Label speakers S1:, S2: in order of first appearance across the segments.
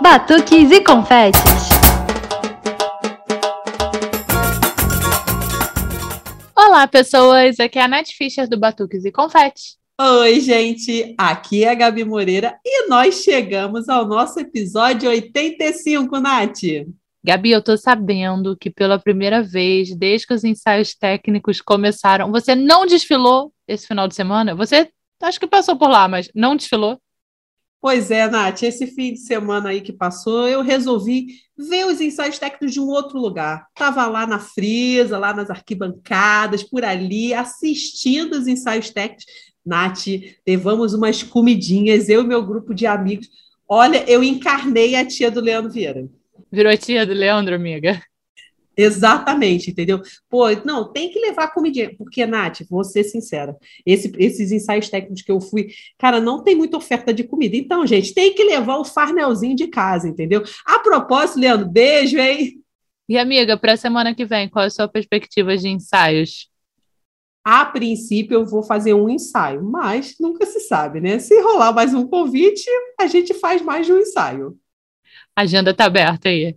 S1: batuques e confetes.
S2: Olá, pessoas! Aqui é a Nath Fischer do Batuques e Confetes.
S3: Oi, gente! Aqui é a Gabi Moreira e nós chegamos ao nosso episódio 85, Nath.
S2: Gabi, eu tô sabendo que pela primeira vez, desde que os ensaios técnicos começaram, você não desfilou esse final de semana? Você acho que passou por lá, mas não desfilou?
S3: Pois é, Nath, esse fim de semana aí que passou, eu resolvi ver os ensaios técnicos de um outro lugar. Estava lá na frisa, lá nas arquibancadas, por ali, assistindo os ensaios técnicos. Nath, levamos umas comidinhas, eu e meu grupo de amigos. Olha, eu encarnei a tia do Leandro Vieira.
S2: Virou tia do Leandro, amiga?
S3: Exatamente, entendeu? Pô, não, tem que levar comidinha, porque, Nath, vou ser sincera, esse, esses ensaios técnicos que eu fui, cara, não tem muita oferta de comida. Então, gente, tem que levar o farnelzinho de casa, entendeu? A propósito, Leandro, beijo, hein?
S2: E, amiga, para a semana que vem, qual é a sua perspectiva de ensaios?
S3: A princípio, eu vou fazer um ensaio, mas nunca se sabe, né? Se rolar mais um convite, a gente faz mais de um ensaio.
S2: A agenda tá aberta aí.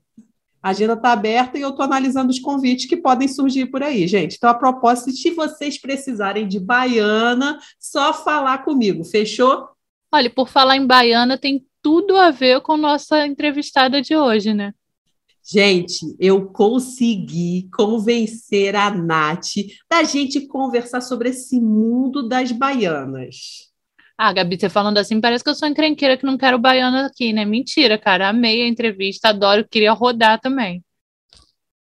S3: A agenda está aberta e eu estou analisando os convites que podem surgir por aí, gente. Então, a propósito, se vocês precisarem de baiana, só falar comigo, fechou?
S2: Olha, por falar em baiana, tem tudo a ver com nossa entrevistada de hoje, né?
S3: Gente, eu consegui convencer a Nath da gente conversar sobre esse mundo das baianas.
S2: Ah, Gabi, você falando assim, parece que eu sou encrenqueira que não quero baiana aqui, né? Mentira, cara. Amei a entrevista, adoro, queria rodar também.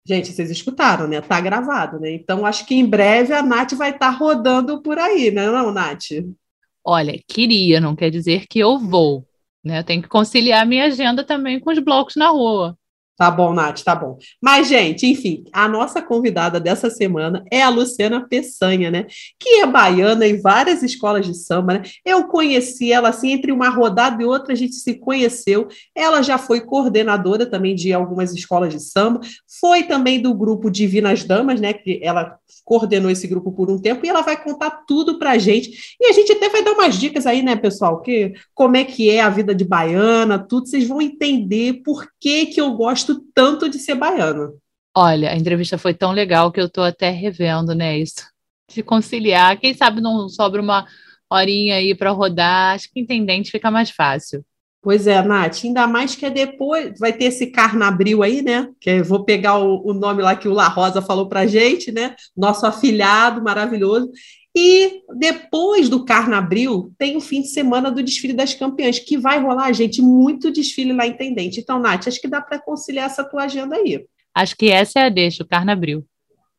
S3: Gente, vocês escutaram, né? Tá gravado, né? Então, acho que em breve a Nath vai estar tá rodando por aí, né, não, Nath?
S2: Olha, queria, não quer dizer que eu vou, né? Eu tenho que conciliar minha agenda também com os blocos na rua.
S3: Tá bom, Nath, tá bom. Mas, gente, enfim, a nossa convidada dessa semana é a Luciana Peçanha, né? Que é baiana em várias escolas de samba, né? Eu conheci ela assim, entre uma rodada e outra, a gente se conheceu. Ela já foi coordenadora também de algumas escolas de samba, foi também do grupo Divinas Damas, né? Que ela coordenou esse grupo por um tempo e ela vai contar tudo pra gente. E a gente até vai dar umas dicas aí, né, pessoal? Que, como é que é a vida de baiana, tudo, vocês vão entender por que, que eu gosto gosto tanto de ser baiano.
S2: Olha, a entrevista foi tão legal que eu estou até revendo, né, isso. De conciliar. Quem sabe não sobra uma horinha aí para rodar. Acho que intendente fica mais fácil.
S3: Pois é, Nath, ainda mais que é depois, vai ter esse Carnabril aí, né? Que eu vou pegar o, o nome lá que o La Rosa falou pra gente, né? Nosso afilhado maravilhoso. E depois do Carnabril, tem o fim de semana do desfile das campeãs, que vai rolar, gente, muito desfile lá em Tendente. Então, Nath, acho que dá para conciliar essa tua agenda aí.
S2: Acho que essa é a deixa, o Carnabril.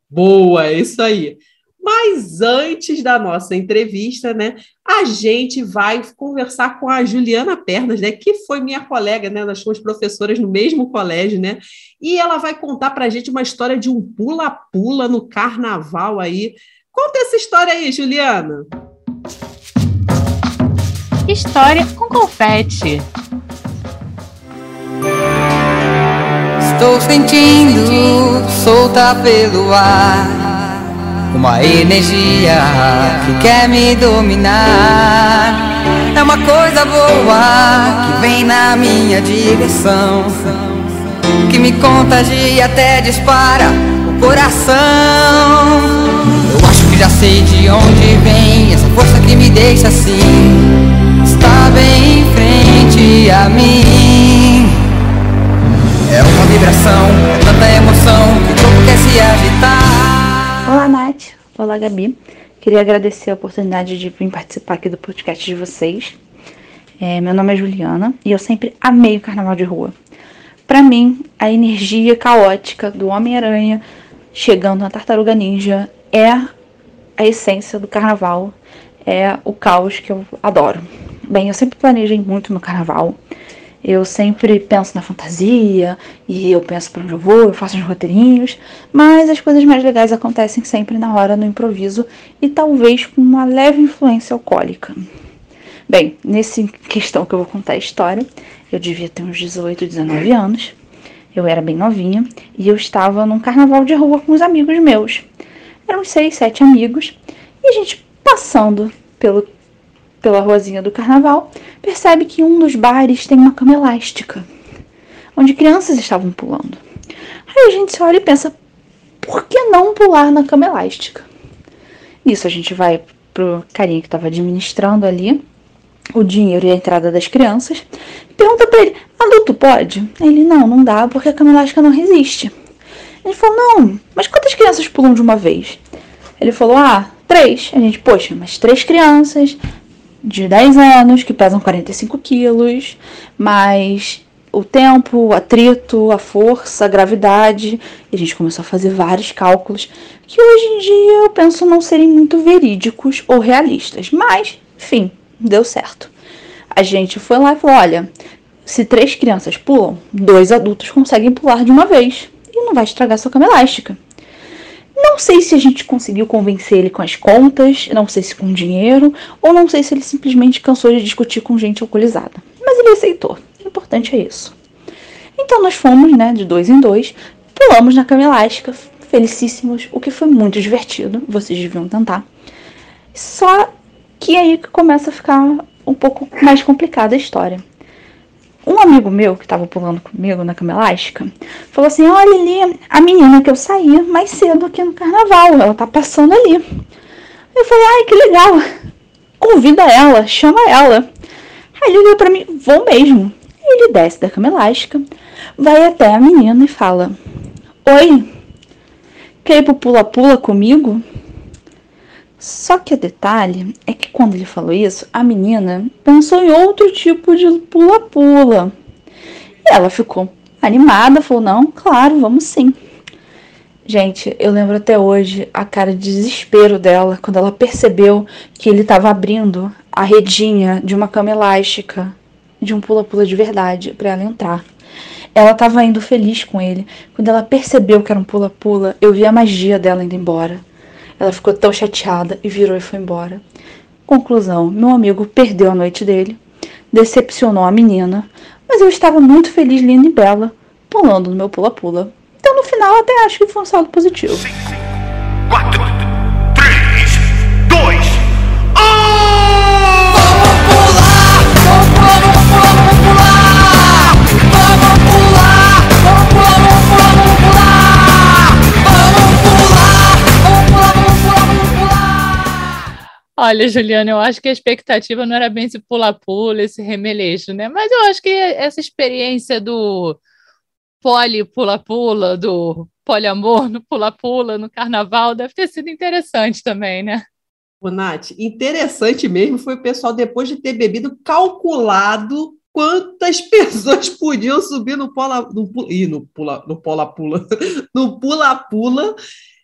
S3: Boa, é isso aí. Mas antes da nossa entrevista, né, a gente vai conversar com a Juliana Pernas, né, que foi minha colega, né, nós fomos professoras no mesmo colégio, né, e ela vai contar para a gente uma história de um pula-pula no carnaval aí, Conta essa história aí, Juliana.
S2: História com confete.
S4: Estou sentindo solta pelo ar uma energia que quer me dominar. É uma coisa boa que vem na minha direção, que me contagia até dispara o coração já sei de onde vem essa força que me deixa assim. Está bem em frente a mim. É uma vibração, é tanta emoção que o quer se agitar.
S5: Olá, Nath. Olá, Gabi. Queria agradecer a oportunidade de vir participar aqui do podcast de vocês. É, meu nome é Juliana e eu sempre amei o carnaval de rua. Para mim, a energia caótica do Homem-Aranha chegando na Tartaruga Ninja é a essência do carnaval é o caos que eu adoro. Bem, eu sempre planejei muito meu carnaval. Eu sempre penso na fantasia e eu penso para onde eu vou, eu faço os roteirinhos, mas as coisas mais legais acontecem sempre na hora, no improviso e talvez com uma leve influência alcoólica. Bem, nesse questão que eu vou contar a história, eu devia ter uns 18, 19 anos. Eu era bem novinha e eu estava num carnaval de rua com os amigos meus. Eram seis, sete amigos. E a gente passando pelo, pela ruazinha do carnaval, percebe que um dos bares tem uma cama elástica. onde crianças estavam pulando. Aí a gente se olha e pensa, por que não pular na cama elástica? Nisso a gente vai pro carinha que estava administrando ali o dinheiro e a entrada das crianças. Pergunta para ele: adulto pode? Ele: não, não dá porque a cama elástica não resiste. Ele falou: não, mas quantas crianças pulam de uma vez? Ele falou: ah, três. A gente, poxa, mas três crianças de 10 anos que pesam 45 quilos, mais o tempo, o atrito, a força, a gravidade. E a gente começou a fazer vários cálculos que hoje em dia eu penso não serem muito verídicos ou realistas. Mas, enfim, deu certo. A gente foi lá e falou: olha, se três crianças pulam, dois adultos conseguem pular de uma vez. Não vai estragar sua cama elástica. Não sei se a gente conseguiu convencer ele com as contas, não sei se com dinheiro, ou não sei se ele simplesmente cansou de discutir com gente alcoolizada. Mas ele aceitou. O importante é isso. Então nós fomos, né, de dois em dois, pulamos na cama elástica, felicíssimos, o que foi muito divertido. Vocês deviam tentar. Só que aí que começa a ficar um pouco mais complicada a história. Um amigo meu que estava pulando comigo na cama elástica falou assim: Olha ali, a menina que eu saí mais cedo aqui no carnaval, ela tá passando ali. Eu falei: Ai, que legal, convida ela, chama ela. Aí ele olhou pra mim: Vou mesmo. Ele desce da cama elástica, vai até a menina e fala: Oi, quer ir pro pula-pula comigo? Só que o detalhe é que quando ele falou isso, a menina pensou em outro tipo de pula-pula. E ela ficou animada, falou: Não, claro, vamos sim. Gente, eu lembro até hoje a cara de desespero dela quando ela percebeu que ele estava abrindo a redinha de uma cama elástica de um pula-pula de verdade para ela entrar. Ela estava indo feliz com ele. Quando ela percebeu que era um pula-pula, eu vi a magia dela indo embora. Ela ficou tão chateada e virou e foi embora. Conclusão: meu amigo perdeu a noite dele, decepcionou a menina, mas eu estava muito feliz, linda e bela, pulando no meu pula-pula. Então no final até acho que foi um saldo positivo.
S6: quatro,
S2: Olha, Juliana, eu acho que a expectativa não era bem esse pula-pula, esse remelejo, né? Mas eu acho que essa experiência do poli-pula-pula, do poliamor no pula-pula, no carnaval, deve ter sido interessante também, né?
S3: Ô, Nath, interessante mesmo foi o pessoal, depois de ter bebido, calculado quantas pessoas podiam subir no pola, no, no pula, no pola-pula, no pula-pula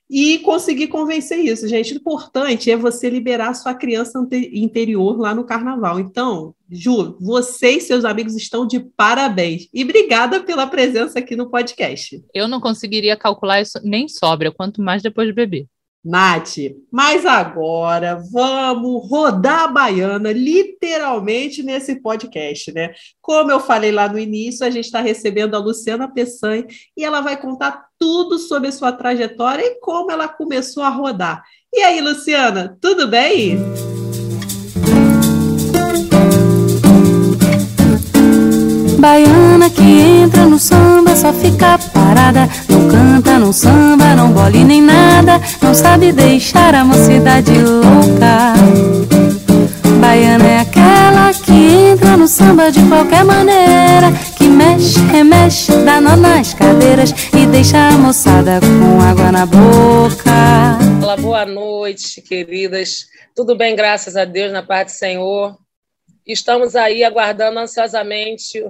S3: e conseguir convencer isso, gente. O importante é você liberar sua criança interior lá no carnaval. Então, Ju, você e seus amigos estão de parabéns. E obrigada pela presença aqui no podcast.
S2: Eu não conseguiria calcular isso nem sobra, quanto mais depois de beber.
S3: Nath, mas agora vamos rodar a baiana literalmente nesse podcast, né? Como eu falei lá no início, a gente está recebendo a Luciana Peçanha e ela vai contar tudo sobre a sua trajetória e como ela começou a rodar. E aí, Luciana, tudo bem?
S7: Baiana que entra no samba só fica parada. Não canta, não samba, não bole nem nada. Não sabe deixar a mocidade louca. Baiana é aquela que entra no samba de qualquer maneira. Que mexe, remexe, dá nó nas cadeiras e deixa a moçada com água na boca.
S8: Olá, boa noite, queridas. Tudo bem, graças a Deus, na paz do Senhor. Estamos aí aguardando ansiosamente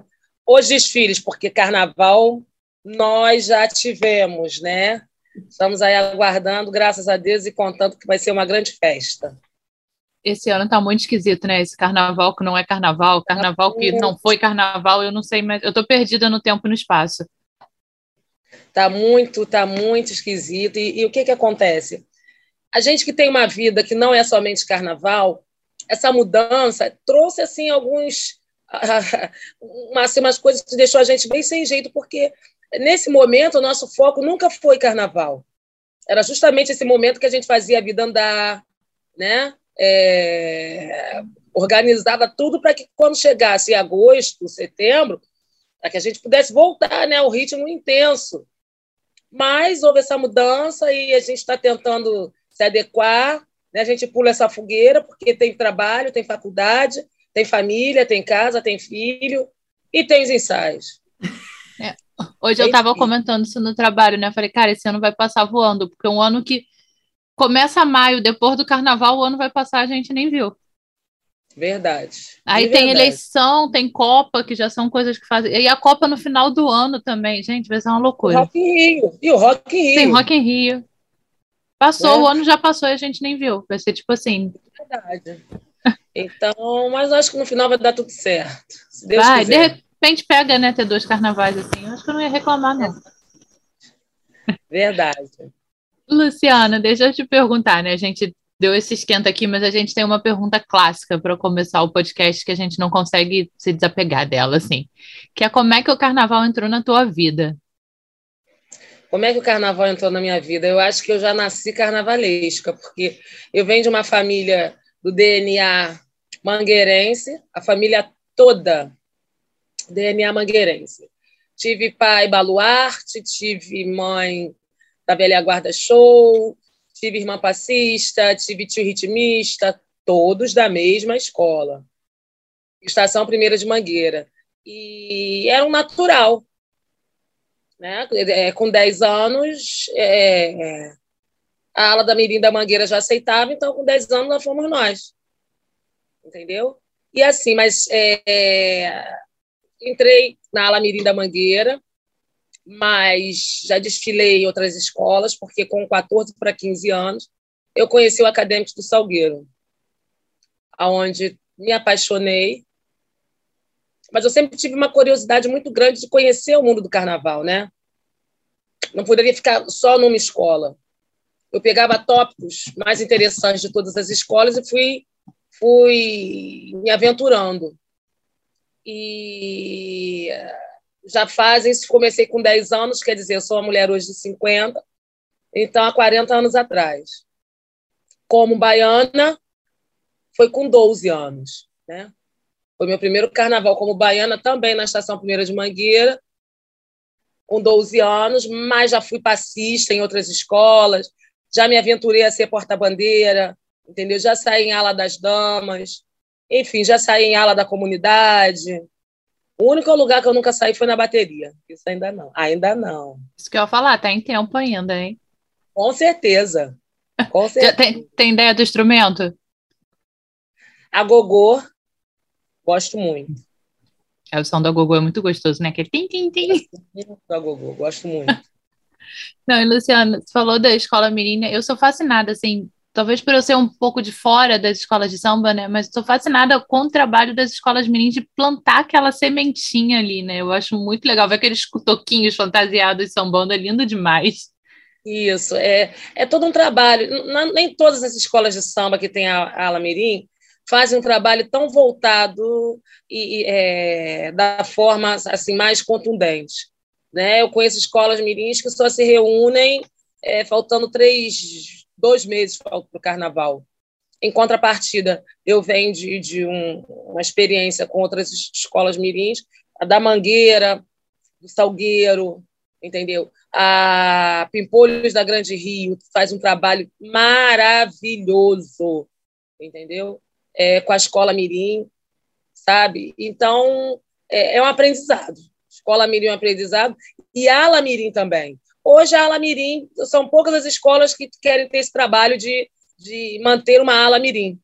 S8: os desfiles, porque carnaval nós já tivemos, né? Estamos aí aguardando, graças a Deus, e contando que vai ser uma grande festa.
S2: Esse ano tá muito esquisito, né? Esse carnaval que não é carnaval, carnaval que não foi carnaval, eu não sei, mas eu tô perdida no tempo e no espaço.
S8: Tá muito, tá muito esquisito. E, e o que que acontece? A gente que tem uma vida que não é somente carnaval, essa mudança trouxe assim alguns assim, umas coisas que deixou a gente bem sem jeito, porque nesse momento o nosso foco nunca foi carnaval. Era justamente esse momento que a gente fazia a vida andar, né? É, organizava tudo para que quando chegasse agosto, setembro, para que a gente pudesse voltar né, ao ritmo intenso. Mas houve essa mudança e a gente está tentando se adequar. Né? A gente pula essa fogueira porque tem trabalho, tem faculdade, tem família, tem casa, tem filho e tem os ensaios.
S2: É. Hoje eu estava comentando isso no trabalho, né? falei, cara, esse ano vai passar voando, porque um ano que começa maio, depois do carnaval, o ano vai passar, a gente nem viu.
S8: Verdade.
S2: Aí tem eleição, tem Copa, que já são coisas que fazem. E a Copa no final do ano também, gente, vai ser uma loucura.
S8: O Rock in Rio. E o Rock in Rio.
S2: Tem Rock in Rio. Passou, é. o ano já passou e a gente nem viu. Vai ser tipo assim.
S8: Verdade. Então, mas acho que no final vai dar tudo certo. Se Deus
S2: vai,
S8: quiser.
S2: de repente pega, né, ter dois carnavais assim. Eu acho que eu não ia reclamar, não.
S8: Verdade.
S2: Luciana, deixa eu te perguntar, né? A gente deu esse esquenta aqui, mas a gente tem uma pergunta clássica para começar o podcast que a gente não consegue se desapegar dela, assim. Que é como é que o carnaval entrou na tua vida?
S8: Como é que o carnaval entrou na minha vida? Eu acho que eu já nasci carnavalesca, porque eu venho de uma família do DNA mangueirense, a família toda DNA mangueirense. Tive pai baluarte, tive mãe da velha guarda show, tive irmã passista, tive tio ritmista, todos da mesma escola. Estação Primeira de Mangueira. E era um natural. Né? É, com 10 anos, é, a ala da Mirim da Mangueira já aceitava, então com 10 anos lá fomos nós. Entendeu? E assim, mas é, entrei na ala Mirim da Mangueira, mas já desfilei em outras escolas, porque com 14 para 15 anos eu conheci o Acadêmico do Salgueiro, aonde me apaixonei. Mas eu sempre tive uma curiosidade muito grande de conhecer o mundo do carnaval, né? Não poderia ficar só numa escola. Eu pegava tópicos mais interessantes de todas as escolas e fui fui me aventurando. E já fazem isso. Comecei com 10 anos, quer dizer, sou uma mulher hoje de 50, então há 40 anos atrás. Como baiana, foi com 12 anos. Né? Foi meu primeiro carnaval como baiana, também na Estação Primeira de Mangueira, com 12 anos, mas já fui passista em outras escolas, já me aventurei a ser porta-bandeira, entendeu? Já saí em ala das damas, enfim, já saí em ala da comunidade, o único lugar que eu nunca saí foi na bateria. Isso ainda não. Ainda não.
S2: Isso que eu ia falar, tá em tempo ainda, hein?
S8: Com certeza. Com certeza.
S2: tem, tem ideia do instrumento?
S8: A gogô, gosto muito.
S2: É, o som da gogô é muito gostoso, né? Aquele tim, tim, tim.
S8: Da gogô, gosto muito.
S2: Não, e Luciana, você falou da escola menina. Eu sou fascinada, assim, talvez por eu ser um pouco de fora das escolas de samba, né? Mas estou fascinada com o trabalho das escolas meninas de plantar aquela sementinha ali, né? Eu acho muito legal ver aqueles toquinhos fantasiados sambando, é lindo demais.
S8: Isso, é, é todo um trabalho. Nem todas as escolas de samba que tem a, a ala mirim fazem um trabalho tão voltado e, é, da forma assim mais contundente. Né? Eu conheço escolas mirins que só se reúnem é, faltando três dois meses para o carnaval. Em contrapartida, eu venho de, de um, uma experiência com outras escolas mirins, a da Mangueira, do Salgueiro, entendeu? A Pimpolhos da Grande Rio faz um trabalho maravilhoso, entendeu? É, com a escola Mirim, sabe? Então, é, é um aprendizado. Escola Mirim é um aprendizado e Ala Mirim também. Hoje, a ala mirim, são poucas as escolas que querem ter esse trabalho de, de manter uma ala mirim.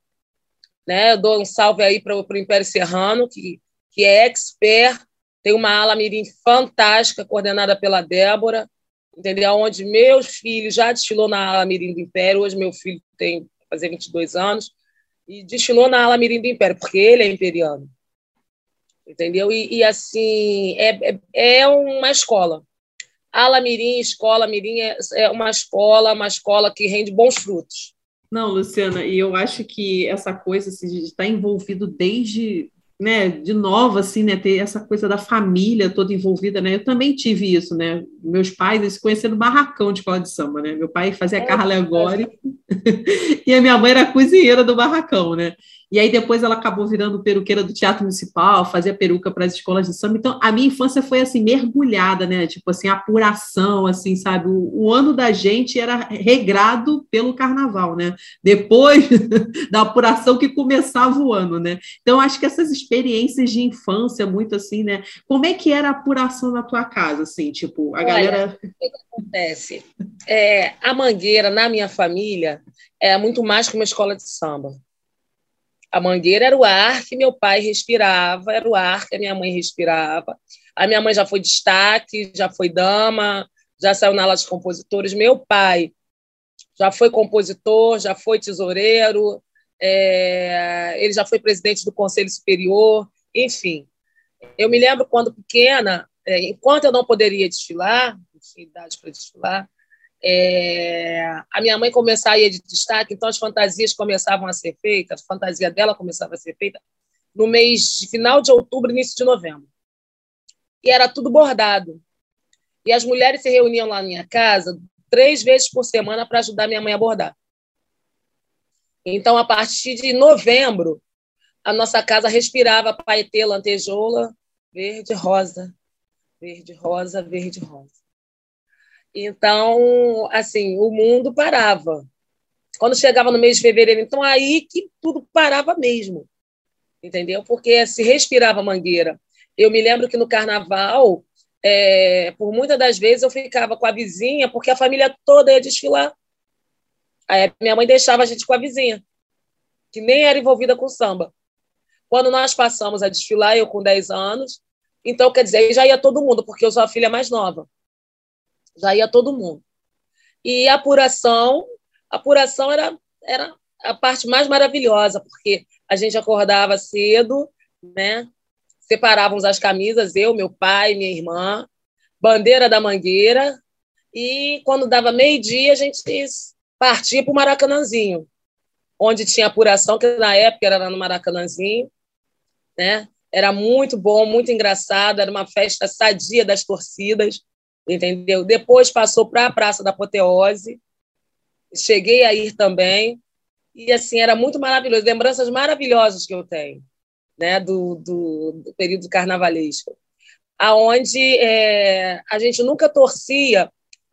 S8: Né? Eu dou um salve aí para o Império Serrano, que, que é expert, tem uma ala mirim fantástica, coordenada pela Débora, entendeu? onde meus filhos já desfilou na ala mirim do Império, hoje meu filho tem fazer 22 anos, e desfilou na ala mirim do Império, porque ele é imperiano. Entendeu? E, e assim, é, é, é uma escola. Alamirim, Escola Mirim é, é uma escola, uma escola que rende bons frutos.
S3: Não, Luciana, e eu acho que essa coisa assim, de estar envolvido desde, né, de nova, assim, né, ter essa coisa da família toda envolvida, né, eu também tive isso, né, meus pais, eles se conheceram no barracão de escola de samba, né, meu pai fazia é, carro alegórico, e a minha mãe era cozinheira do barracão, né, E aí depois ela acabou virando peruqueira do Teatro Municipal, fazia peruca para as escolas de samba. Então, a minha infância foi assim mergulhada, né? Tipo assim, apuração, assim, sabe? O, o ano da gente era regrado pelo carnaval, né? Depois da apuração que começava o ano, né? Então, acho que essas experiências de infância muito assim, né? Como é que era a apuração na tua casa, assim, tipo, a
S8: Olha,
S3: galera
S8: O que, acontece? É, a Mangueira, na minha família, é muito mais que uma escola de samba. A Mangueira era o ar que meu pai respirava, era o ar que a minha mãe respirava. A minha mãe já foi destaque, já foi dama, já saiu na aula de compositores. Meu pai já foi compositor, já foi tesoureiro, é, ele já foi presidente do Conselho Superior, enfim. Eu me lembro quando pequena, é, enquanto eu não poderia desfilar, não tinha idade para desfilar, é, a minha mãe começava a ir de destaque, então as fantasias começavam a ser feitas, a fantasia dela começava a ser feita no mês de final de outubro, início de novembro. E era tudo bordado. E as mulheres se reuniam lá na minha casa três vezes por semana para ajudar minha mãe a bordar. Então, a partir de novembro, a nossa casa respirava paetê, lantejoula, verde, rosa, verde, rosa, verde, rosa. Então, assim, o mundo parava. Quando chegava no mês de fevereiro, então aí que tudo parava mesmo, entendeu? Porque se respirava mangueira. Eu me lembro que no carnaval, é, por muitas das vezes eu ficava com a vizinha, porque a família toda ia desfilar. Aí minha mãe deixava a gente com a vizinha, que nem era envolvida com samba. Quando nós passamos a desfilar, eu com 10 anos, então, quer dizer, aí já ia todo mundo, porque eu sou a filha mais nova. Já ia todo mundo. E a apuração, a apuração era, era a parte mais maravilhosa, porque a gente acordava cedo, né? Separávamos as camisas, eu, meu pai, minha irmã, bandeira da mangueira, e quando dava meio-dia, a gente partia para o Maracanãzinho, onde tinha apuração, que na época era no Maracanãzinho, né? Era muito bom, muito engraçado, era uma festa sadia das torcidas, entendeu? Depois passou para a Praça da Apoteose, cheguei a ir também, e assim, era muito maravilhoso, lembranças maravilhosas que eu tenho, né, do, do, do período carnavalesco, aonde é, a gente nunca torcia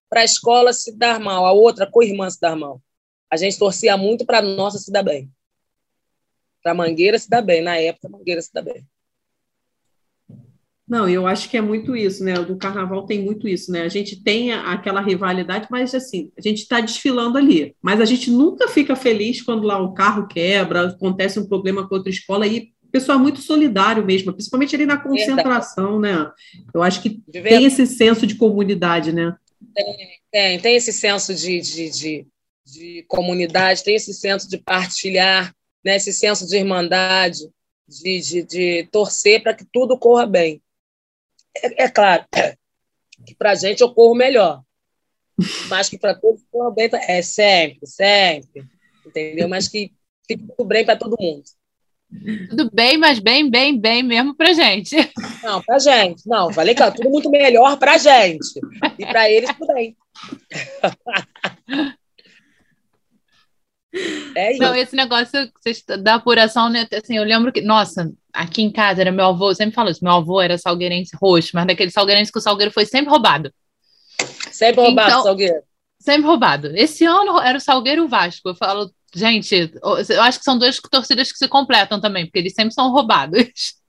S8: para a escola se dar mal, a outra co-irmã se dar mal. A gente torcia muito para a nossa se dar bem. Para Mangueira se dar bem, na época Mangueira se dar bem.
S3: Não, eu acho que é muito isso, né? Do carnaval tem muito isso, né? A gente tem aquela rivalidade, mas assim, a gente está desfilando ali. Mas a gente nunca fica feliz quando lá o carro quebra, acontece um problema com outra escola e o pessoal é muito solidário mesmo, principalmente ali na concentração, Verdade. né? Eu acho que tem esse senso de comunidade, né?
S8: Tem, tem, tem esse senso de, de, de, de comunidade, tem esse senso de partilhar, né? esse senso de irmandade, de, de, de torcer para que tudo corra bem. É, é claro que para a gente ocorra melhor, mas que para todos bem é sempre, sempre, entendeu? Mas que fique tudo bem para todo mundo.
S2: Tudo bem, mas bem, bem, bem mesmo pra gente.
S8: Não, pra gente. Não, falei que tudo muito melhor pra gente. E pra eles bem.
S2: É isso. Não, esse negócio da apuração, né? Assim, eu lembro que, nossa, aqui em casa era meu avô, sempre falou isso, meu avô era salgueirense roxo, mas daquele salgueirense que o salgueiro foi sempre roubado.
S8: Sempre roubado, então, salgueiro.
S2: Sempre roubado. Esse ano era o Salgueiro Vasco. Eu falo, Gente, eu acho que são duas torcidas que se completam também, porque eles sempre são roubados.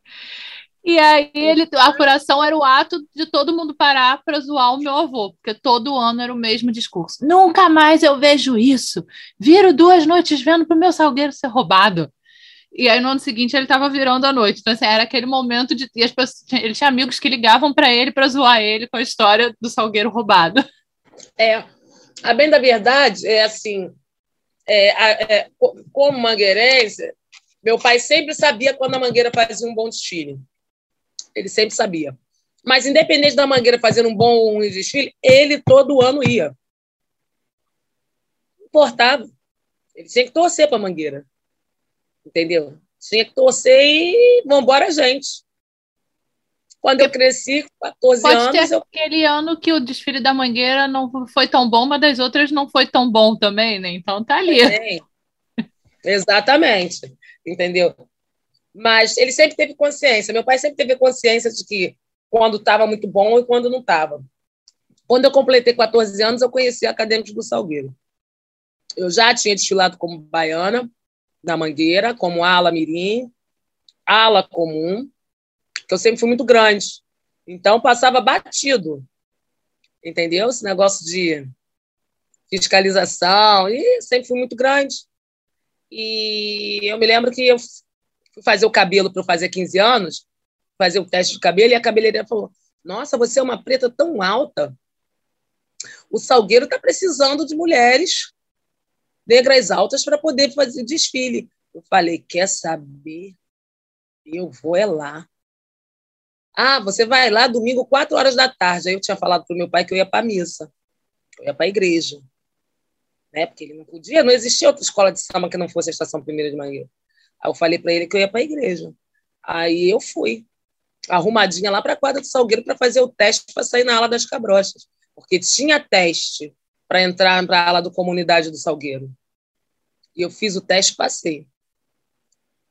S2: E aí ele, a apuração era o ato de todo mundo parar para zoar o meu avô, porque todo ano era o mesmo discurso. Nunca mais eu vejo isso. Viro duas noites vendo para o meu salgueiro ser roubado. E aí no ano seguinte ele estava virando a noite. Então, assim, era aquele momento de. E as pessoas, ele tinha amigos que ligavam para ele para zoar ele com a história do salgueiro roubado.
S8: É. A bem da verdade é assim: é, é, como mangueirense, meu pai sempre sabia quando a Mangueira fazia um bom desfile. Ele sempre sabia. Mas, independente da Mangueira fazendo um bom desfile, ele todo ano ia. Importava. Ele tinha que torcer para a Mangueira. Entendeu? Tinha que torcer e vambora, gente. Quando eu cresci, 14
S2: Pode
S8: anos.
S2: Ter eu... aquele ano que o desfile da Mangueira não foi tão bom, mas das outras não foi tão bom também, né? Então tá ali.
S8: Exatamente. entendeu? Mas ele sempre teve consciência. Meu pai sempre teve consciência de que quando estava muito bom e quando não estava. Quando eu completei 14 anos, eu conheci a Acadêmicos do Salgueiro. Eu já tinha desfilado como baiana, na Mangueira, como ala mirim, ala comum, que eu sempre fui muito grande. Então, passava batido. Entendeu? Esse negócio de fiscalização, e sempre fui muito grande. E eu me lembro que eu fui fazer o cabelo para fazer 15 anos, fazer o teste de cabelo, e a cabeleireira falou: Nossa, você é uma preta tão alta. O Salgueiro está precisando de mulheres negras altas para poder fazer desfile. Eu falei: Quer saber? Eu vou é lá. Ah, você vai lá domingo, quatro horas da tarde. Aí eu tinha falado para o meu pai que eu ia para a missa, eu ia para a igreja né? Porque ele não podia, não existia outra escola de samba que não fosse a Estação Primeira de Mangueira. Aí eu falei para ele que eu ia para a igreja. Aí eu fui, arrumadinha lá para a quadra do Salgueiro para fazer o teste para sair na ala das cabrochas, porque tinha teste para entrar para a ala do comunidade do Salgueiro. E eu fiz o teste, passei.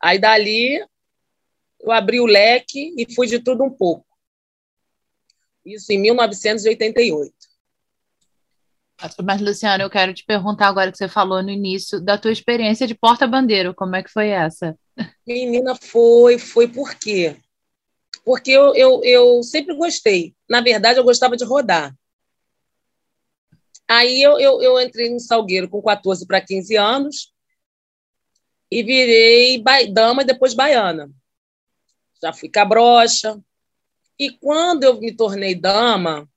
S8: Aí dali eu abri o leque e fui de tudo um pouco. Isso em 1988.
S2: Mas, Luciana, eu quero te perguntar agora que você falou no início da tua experiência de porta-bandeira. Como é que foi essa?
S8: Menina, foi, foi por quê? Porque eu, eu, eu sempre gostei. Na verdade, eu gostava de rodar. Aí eu, eu, eu entrei no Salgueiro com 14 para 15 anos e virei dama e depois baiana. Já fui cabrocha. E quando eu me tornei dama,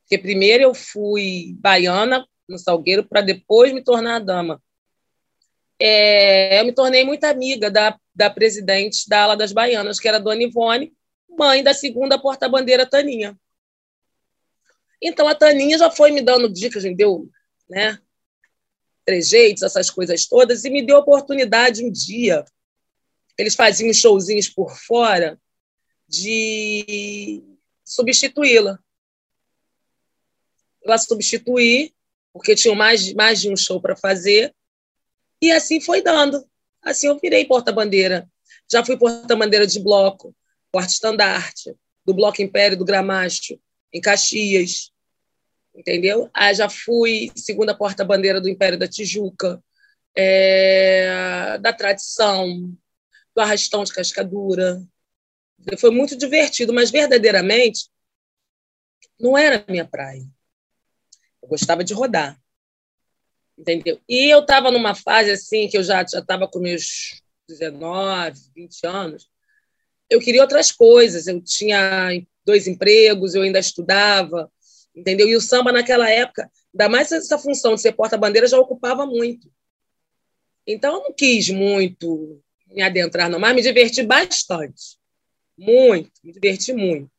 S8: porque primeiro eu fui baiana no Salgueiro para depois me tornar dama. É, eu me tornei muito amiga da, da presidente da ala das baianas, que era a Dona Ivone, mãe da segunda porta-bandeira Taninha. Então a Taninha já foi me dando dicas, me deu né, trejeitos, essas coisas todas, e me deu a oportunidade um dia. Eles faziam showzinhos por fora de substituí-la para substituir, porque tinham mais, mais de um show para fazer. E assim foi dando. Assim eu virei porta-bandeira. Já fui porta-bandeira de bloco, porta-estandarte, do Bloco Império do Gramacho, em Caxias. Entendeu? Aí já fui segunda porta-bandeira do Império da Tijuca, é, da Tradição, do Arrastão de Cascadura. Foi muito divertido, mas verdadeiramente não era minha praia. Eu gostava de rodar. Entendeu? E eu estava numa fase assim, que eu já estava com meus 19, 20 anos. Eu queria outras coisas. Eu tinha dois empregos, eu ainda estudava, entendeu? E o samba, naquela época, ainda mais essa função de ser porta-bandeira, já ocupava muito. Então, eu não quis muito me adentrar, não, mas me diverti bastante. Muito, me diverti muito.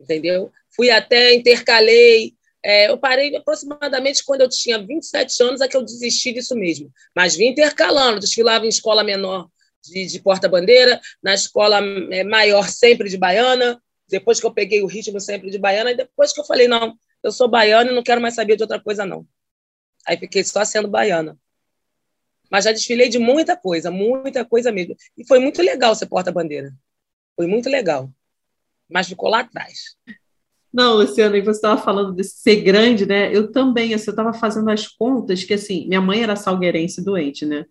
S8: Entendeu? Fui até, intercalei é, eu parei aproximadamente quando eu tinha 27 anos, é que eu desisti disso mesmo. Mas vim intercalando, desfilava em escola menor de, de porta-bandeira, na escola é, maior sempre de baiana, depois que eu peguei o ritmo sempre de baiana, e depois que eu falei, não, eu sou baiana e não quero mais saber de outra coisa, não. Aí fiquei só sendo baiana. Mas já desfilei de muita coisa, muita coisa mesmo. E foi muito legal ser porta-bandeira. Foi muito legal. Mas ficou lá atrás.
S3: Não, Luciana, e você estava falando de ser grande, né? Eu também, assim, eu estava fazendo as contas, que assim, minha mãe era salgueirense doente, né?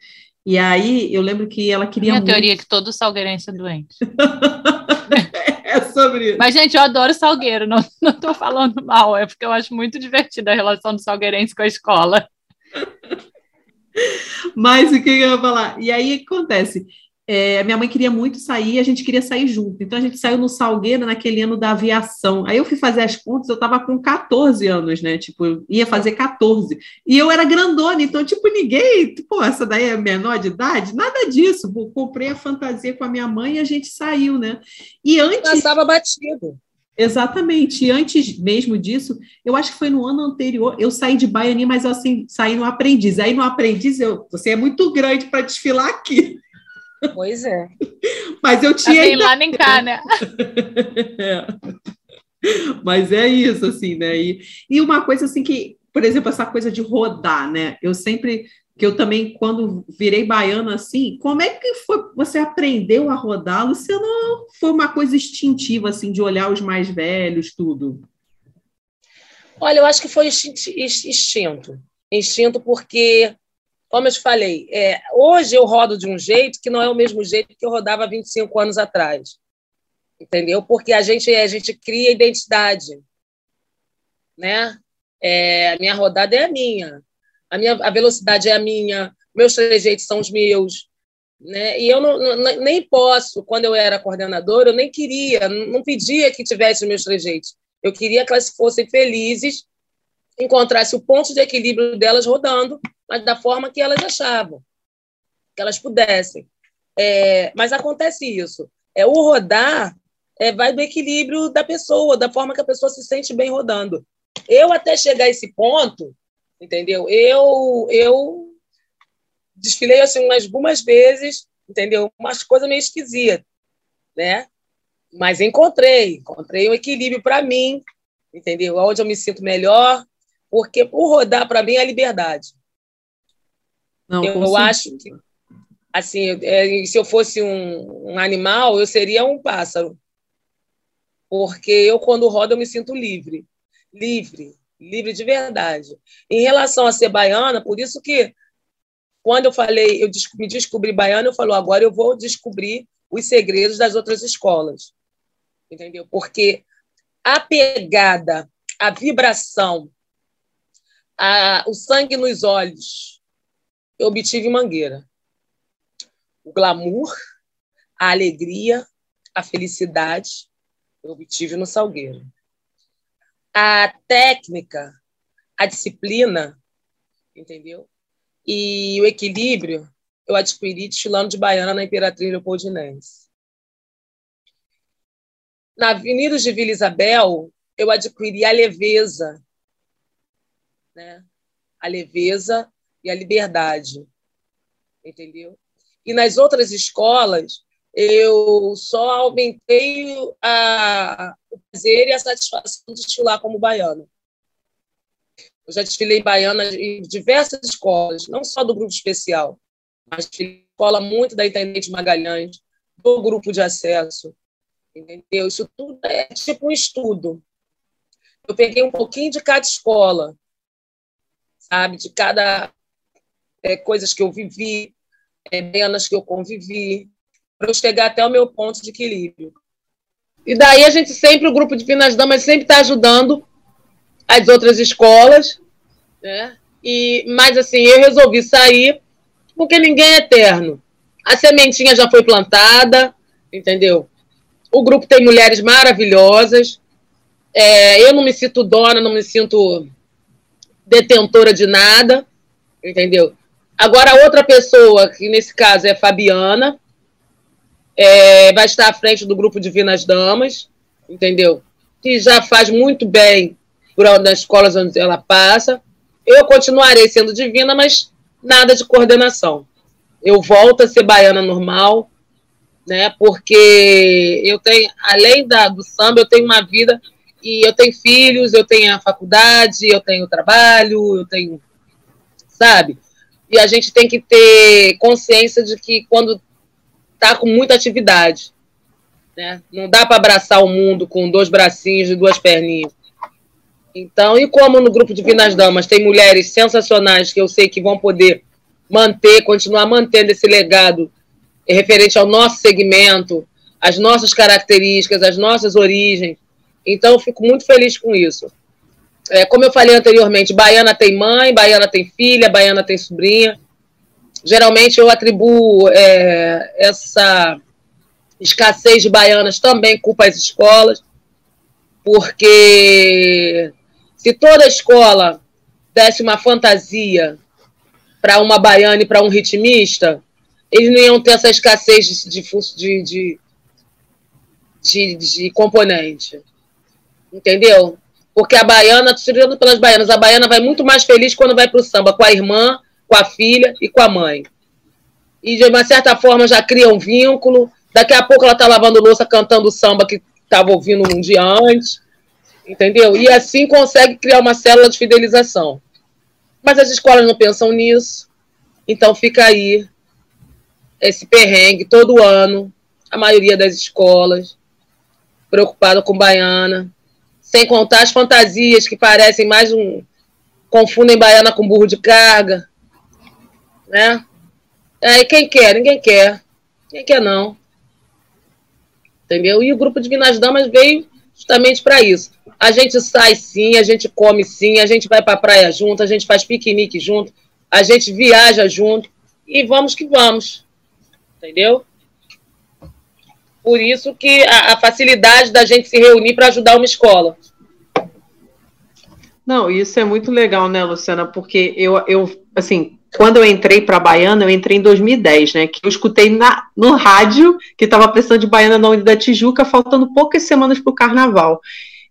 S3: E aí eu lembro que ela queria.
S2: Minha
S3: muito...
S2: teoria é que todo salgueirense é doente.
S3: é sobre isso.
S2: Mas, gente, eu adoro salgueiro, não, não tô falando mal, é porque eu acho muito divertida a relação do salgueirense com a escola.
S3: Mas o que eu ia falar? E aí o que acontece? É, minha mãe queria muito sair, a gente queria sair junto. Então a gente saiu no Salgueiro naquele ano da aviação. Aí eu fui fazer as contas, eu estava com 14 anos, né? Tipo, ia fazer 14. E eu era grandona, então, tipo, ninguém, pô, essa daí é menor de idade? Nada disso. Comprei a fantasia com a minha mãe e a gente saiu, né? E antes.
S8: Estava batido.
S3: Exatamente. E antes mesmo disso, eu acho que foi no ano anterior, eu saí de Baianinha, mas eu assim, saí no aprendiz. Aí no aprendiz, eu, você é muito grande para desfilar aqui.
S8: Pois é.
S3: Mas eu tinha.
S2: Nem lá nem cá, né?
S3: é. Mas é isso, assim, né? E, e uma coisa assim que, por exemplo, essa coisa de rodar, né? Eu sempre que eu também, quando virei baiana assim, como é que foi, você aprendeu a rodar, Luciana? Foi uma coisa instintiva, assim, de olhar os mais velhos, tudo?
S8: Olha, eu acho que foi instinto. Instinto porque, como eu te falei, é, hoje eu rodo de um jeito que não é o mesmo jeito que eu rodava 25 anos atrás. Entendeu? Porque a gente, a gente cria identidade. Né? É, a minha rodada é a minha a minha a velocidade é a minha, meus trejeitos são os meus, né? E eu não, não, nem posso, quando eu era coordenadora, eu nem queria, não pedia que tivesse meus trejeitos. Eu queria que elas fossem felizes, encontrasse o ponto de equilíbrio delas rodando, mas da forma que elas achavam, que elas pudessem. É, mas acontece isso. É o rodar é, vai do equilíbrio da pessoa, da forma que a pessoa se sente bem rodando. Eu até chegar a esse ponto, entendeu? Eu eu desfilei assim umas algumas vezes, entendeu? Umas coisas meio esquisitas, né? Mas encontrei, encontrei um equilíbrio para mim, entendeu? Onde eu me sinto melhor, porque o rodar para mim é liberdade. Não, eu acho que assim, é, se eu fosse um, um animal, eu seria um pássaro. Porque eu quando rodo eu me sinto livre, livre, livre de verdade. Em relação a ser baiana, por isso que quando eu falei, eu me descobri baiana, eu falo, agora eu vou descobrir os segredos das outras escolas. Entendeu? Porque a pegada, a vibração, a, o sangue nos olhos, eu obtive em Mangueira. O glamour, a alegria, a felicidade, eu obtive no Salgueiro a técnica, a disciplina, entendeu? E o equilíbrio eu adquiri desfilando de baiana na Imperatriz Leopoldinense. Na Avenida de Vila Isabel, eu adquiri a leveza, né? a leveza e a liberdade, entendeu? E nas outras escolas, eu só aumentei a, o prazer e a satisfação de desfilar como baiana. Eu já desfilei baiana em diversas escolas, não só do grupo especial, mas escola muito da Intendente Magalhães, do grupo de acesso, entendeu? Isso tudo é tipo um estudo. Eu peguei um pouquinho de cada escola, sabe, de cada é, coisas que eu vivi, é, baianas que eu convivi, para eu chegar até o meu ponto de equilíbrio. E daí a gente sempre, o grupo de Finas Damas sempre está ajudando as outras escolas, né? E, mas assim, eu resolvi sair porque ninguém é eterno. A sementinha já foi plantada, entendeu? O grupo tem mulheres maravilhosas. É, eu não me sinto dona, não me sinto detentora de nada, entendeu? Agora, outra pessoa, que nesse caso é a Fabiana, é, vai estar à frente do grupo Divinas Damas, entendeu? Que já faz muito bem nas escolas onde ela passa. Eu continuarei sendo divina, mas nada de coordenação. Eu volto a ser baiana normal, né? Porque eu tenho, além da, do samba, eu tenho uma vida e eu tenho filhos, eu tenho a faculdade, eu tenho trabalho, eu tenho, sabe? E a gente tem que ter consciência de que quando está com muita atividade. Né? Não dá para abraçar o mundo com dois bracinhos e duas perninhas. Então, e como no grupo de Finas Damas tem mulheres sensacionais que eu sei que vão poder manter, continuar mantendo esse legado referente ao nosso segmento, as nossas características, as nossas origens. Então, eu fico muito feliz com isso. É, como eu falei anteriormente, baiana tem mãe, baiana tem filha, baiana tem sobrinha geralmente eu atribuo é, essa escassez de baianas também culpa às escolas, porque se toda escola desse uma fantasia para uma baiana e para um ritmista, eles não iam ter essa escassez de, de, de, de, de componente. Entendeu? Porque a baiana, tirando pelas baianas, a baiana vai muito mais feliz quando vai para o samba com a irmã com a filha e com a mãe. E, de uma certa forma, já cria um vínculo. Daqui a pouco ela está lavando louça, cantando samba que estava ouvindo um dia antes. Entendeu? E assim consegue criar uma célula de fidelização. Mas as escolas não pensam nisso. Então fica aí esse perrengue todo ano, a maioria das escolas, preocupada com baiana, sem contar as fantasias que parecem mais um. confundem baiana com burro de carga, né? Aí quem quer? Ninguém quer. Quem quer não. Entendeu? E o grupo de Minas Damas veio justamente para isso. A gente sai sim, a gente come sim, a gente vai para a praia junto, a gente faz piquenique junto, a gente viaja junto e vamos que vamos. Entendeu? Por isso que a, a facilidade da gente se reunir para ajudar uma escola.
S3: Não, isso é muito legal, né, Luciana? Porque eu, eu assim, quando eu entrei para Baiana, eu entrei em 2010, né? Que eu escutei na, no rádio que estava precisando de Baiana na Unidade da Tijuca, faltando poucas semanas para o carnaval.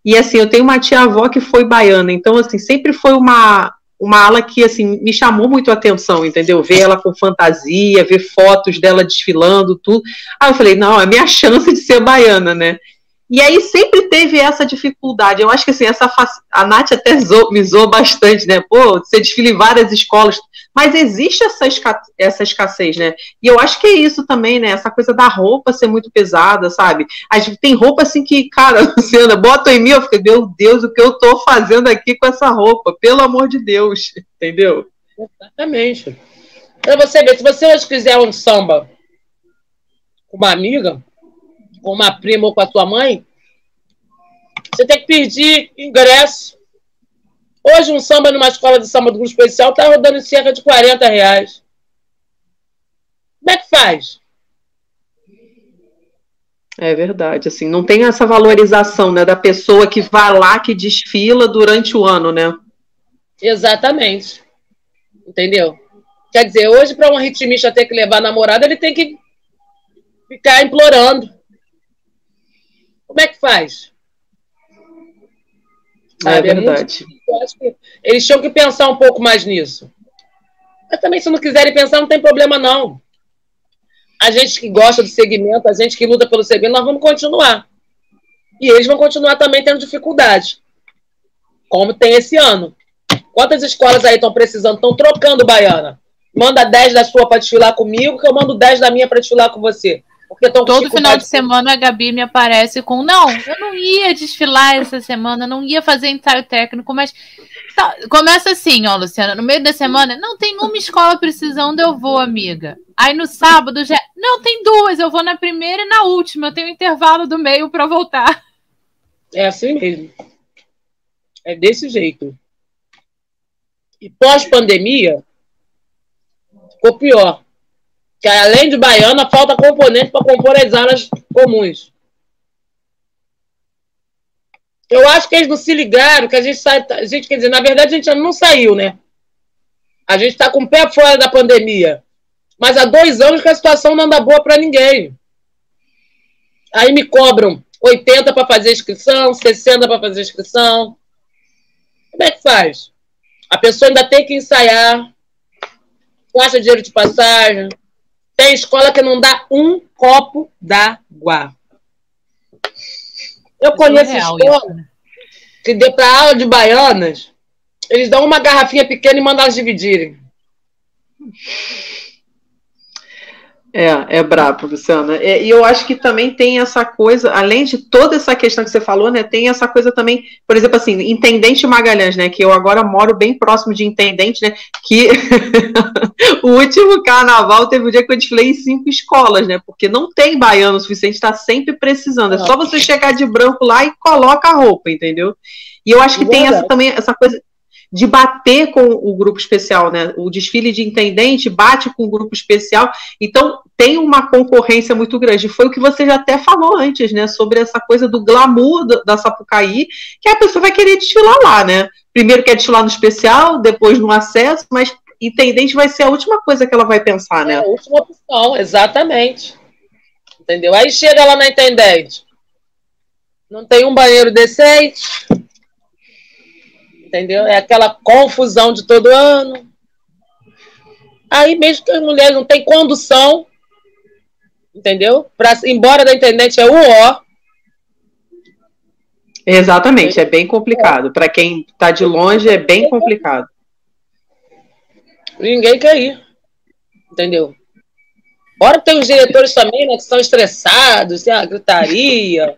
S3: E assim, eu tenho uma tia-avó que foi baiana, então assim, sempre foi uma, uma ala que assim me chamou muito a atenção, entendeu? Ver ela com fantasia, ver fotos dela desfilando, tudo. Aí eu falei, não, é minha chance de ser baiana, né? E aí sempre teve essa dificuldade. Eu acho que assim, essa a Nath até zoou, me zoou bastante, né? Pô, você desfila em várias escolas, mas existe essa, esca essa escassez, né? E eu acho que é isso também, né? Essa coisa da roupa ser muito pesada, sabe? A gente tem roupa assim que, cara, Luciana, bota em mim, eu fico, meu Deus, o que eu tô fazendo aqui com essa roupa? Pelo amor de Deus, entendeu?
S8: Exatamente. Pra você ver, se você hoje quiser um samba com uma amiga, com uma prima ou com a sua mãe, você tem que pedir ingresso. Hoje, um samba numa escola de samba do grupo especial está rodando cerca de 40 reais. Como é que faz?
S3: É verdade, assim, não tem essa valorização, né, da pessoa que vai lá, que desfila durante o ano, né?
S8: Exatamente. Entendeu? Quer dizer, hoje, para um ritmista ter que levar a namorada, ele tem que ficar implorando. Como é que faz?
S3: É Sabe? É verdade.
S8: É eles tinham que pensar um pouco mais nisso. Mas também, se não quiserem pensar, não tem problema, não. A gente que gosta do segmento, a gente que luta pelo segmento, nós vamos continuar. E eles vão continuar também tendo dificuldade. Como tem esse ano. Quantas escolas aí estão precisando, estão trocando baiana? Manda 10 da sua para desfilar comigo, que eu mando 10 da minha para desfilar com você.
S2: Todo final de semana a Gabi me aparece com: Não, eu não ia desfilar essa semana, não ia fazer ensaio técnico, mas. Tá, começa assim, ó, Luciana, no meio da semana, não tem uma escola precisando, eu vou, amiga. Aí no sábado já. Não, tem duas, eu vou na primeira e na última, eu tenho um intervalo do meio para voltar.
S8: É assim mesmo. É desse jeito. E pós-pandemia, ficou pior que além de baiana, falta componente para compor as alas comuns. Eu acho que eles não se ligaram, que a gente sai. A gente, quer dizer, na verdade, a gente não saiu, né? A gente está com o pé fora da pandemia. Mas há dois anos que a situação não anda boa para ninguém. Aí me cobram 80 para fazer inscrição, 60 para fazer inscrição. Como é que faz? A pessoa ainda tem que ensaiar, gasta dinheiro de passagem, tem escola que não dá um copo d'água. Eu conheço é escola isso, né? que dê para aula de baianas, eles dão uma garrafinha pequena e mandam elas dividirem.
S3: É, é brabo, Luciana. É, e eu acho que também tem essa coisa, além de toda essa questão que você falou, né? Tem essa coisa também, por exemplo, assim, Intendente Magalhães, né? Que eu agora moro bem próximo de Intendente, né? Que o último carnaval teve um dia que eu desfilei em cinco escolas, né? Porque não tem baiano o suficiente, está sempre precisando. É só você chegar de branco lá e coloca a roupa, entendeu? E eu acho que tem essa, também essa coisa de bater com o grupo especial, né? O desfile de intendente bate com o grupo especial, então tem uma concorrência muito grande. Foi o que você já até falou antes, né? Sobre essa coisa do glamour da Sapucaí, que a pessoa vai querer desfilar lá, né? Primeiro quer desfilar no especial, depois no acesso, mas intendente vai ser a última coisa que ela vai pensar, né? É
S8: a última opção, exatamente. Entendeu? Aí chega lá na intendente. Não tem um banheiro decente, entendeu? É aquela confusão de todo ano. Aí mesmo que as mulheres não têm condução, entendeu? Para embora da internet é o ó.
S3: Exatamente, é bem complicado. Para quem está de longe é bem complicado.
S8: Ninguém quer ir. Entendeu? Ora tem os diretores também, né, que estão estressados, tem a gritaria.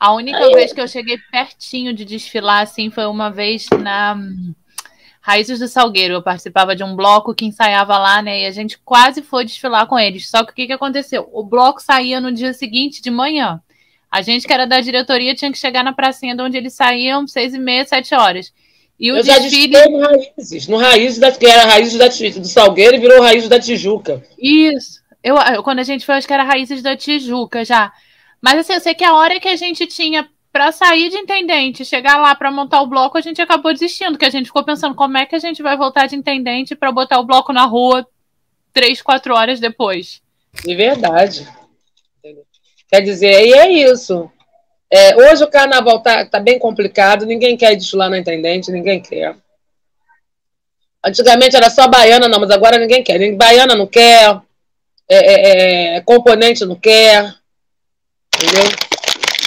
S2: A única Aí... vez que eu cheguei pertinho de desfilar, assim, foi uma vez na hum, Raízes do Salgueiro. Eu participava de um bloco que ensaiava lá, né? E a gente quase foi desfilar com eles. Só que o que, que aconteceu? O bloco saía no dia seguinte, de manhã. A gente que era da diretoria tinha que chegar na pracinha de onde eles saíam, seis e meia, sete horas. E o
S8: eu
S2: desfile...
S8: já no Raízes, no Raízes da, que era Raízes da, do Salgueiro e virou Raízes da Tijuca.
S2: Isso. Eu, eu, quando a gente foi, acho que era Raízes da Tijuca já. Mas assim, eu sei que a hora que a gente tinha para sair de intendente, chegar lá para montar o bloco, a gente acabou desistindo, que a gente ficou pensando como é que a gente vai voltar de intendente para botar o bloco na rua três, quatro horas depois.
S8: De verdade. Quer dizer, e é isso. É, hoje o carnaval tá, tá bem complicado, ninguém quer desfilar na intendente, ninguém quer. Antigamente era só baiana, não, mas agora ninguém quer. Baiana não quer, é, é, é componente não quer, entendeu?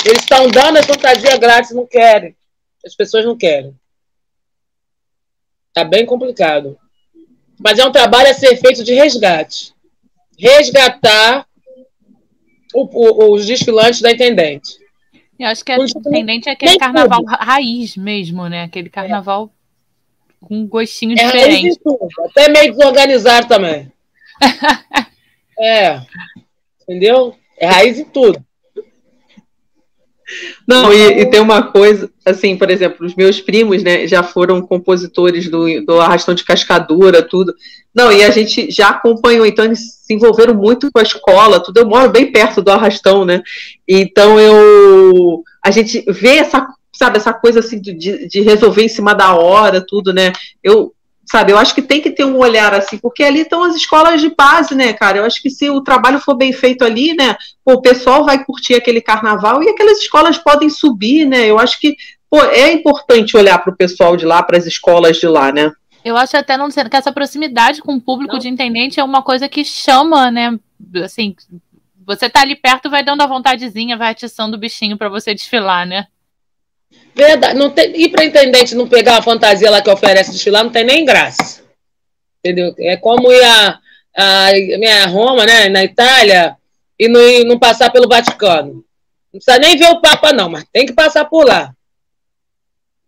S8: Eles estão dando a fantasia grátis, não querem. As pessoas não querem. Tá bem complicado. Mas é um trabalho a ser feito de resgate. Resgatar o, o, os desfilantes da intendente.
S2: Eu acho que a intendente é aquele carnaval tudo. raiz mesmo, né? Aquele carnaval é. com um gostinho é diferente.
S8: Até meio desorganizado também. é. Entendeu? É raiz em tudo.
S3: Não, e, e, tem uma coisa, assim, por exemplo, os meus primos, né, já foram compositores do, do Arrastão de Cascadura, tudo. Não, e a gente já acompanhou, então eles se envolveram muito com a escola, tudo. Eu moro bem perto do Arrastão, né? Então eu. A gente vê essa, sabe, essa coisa assim de, de resolver em cima da hora, tudo, né? Eu sabe? Eu acho que tem que ter um olhar assim, porque ali estão as escolas de base, né, cara? Eu acho que se o trabalho for bem feito ali, né, pô, o pessoal vai curtir aquele carnaval e aquelas escolas podem subir, né? Eu acho que pô, é importante olhar para o pessoal de lá, para as escolas de lá, né?
S2: Eu acho até não sendo que essa proximidade com o público não. de intendente é uma coisa que chama, né? Assim, você tá ali perto, vai dando a vontadezinha, vai atiçando o bichinho para você desfilar, né?
S8: Verdade. Não tem, ir para intendente não pegar a fantasia lá que oferece desfilar, não tem nem graça. Entendeu? É como ir a, a, a Roma, né, na Itália, e não, não passar pelo Vaticano. Não precisa nem ver o Papa, não, mas tem que passar por lá.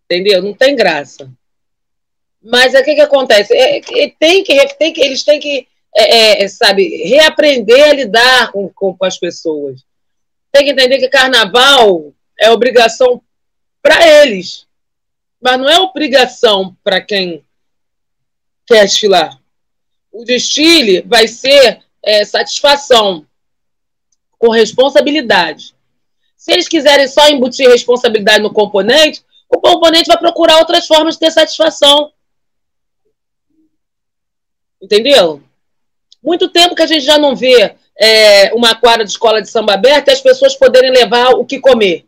S8: Entendeu? Não tem graça. Mas o que, que acontece? É, é, tem que, tem que, eles têm que, é, é, sabe, reaprender a lidar com, com, com as pessoas. Tem que entender que carnaval é obrigação para eles. Mas não é obrigação para quem quer desfilar. O desfile vai ser é, satisfação, com responsabilidade. Se eles quiserem só embutir responsabilidade no componente, o componente vai procurar outras formas de ter satisfação. Entendeu? Muito tempo que a gente já não vê é, uma quadra de escola de samba aberta e as pessoas poderem levar o que comer.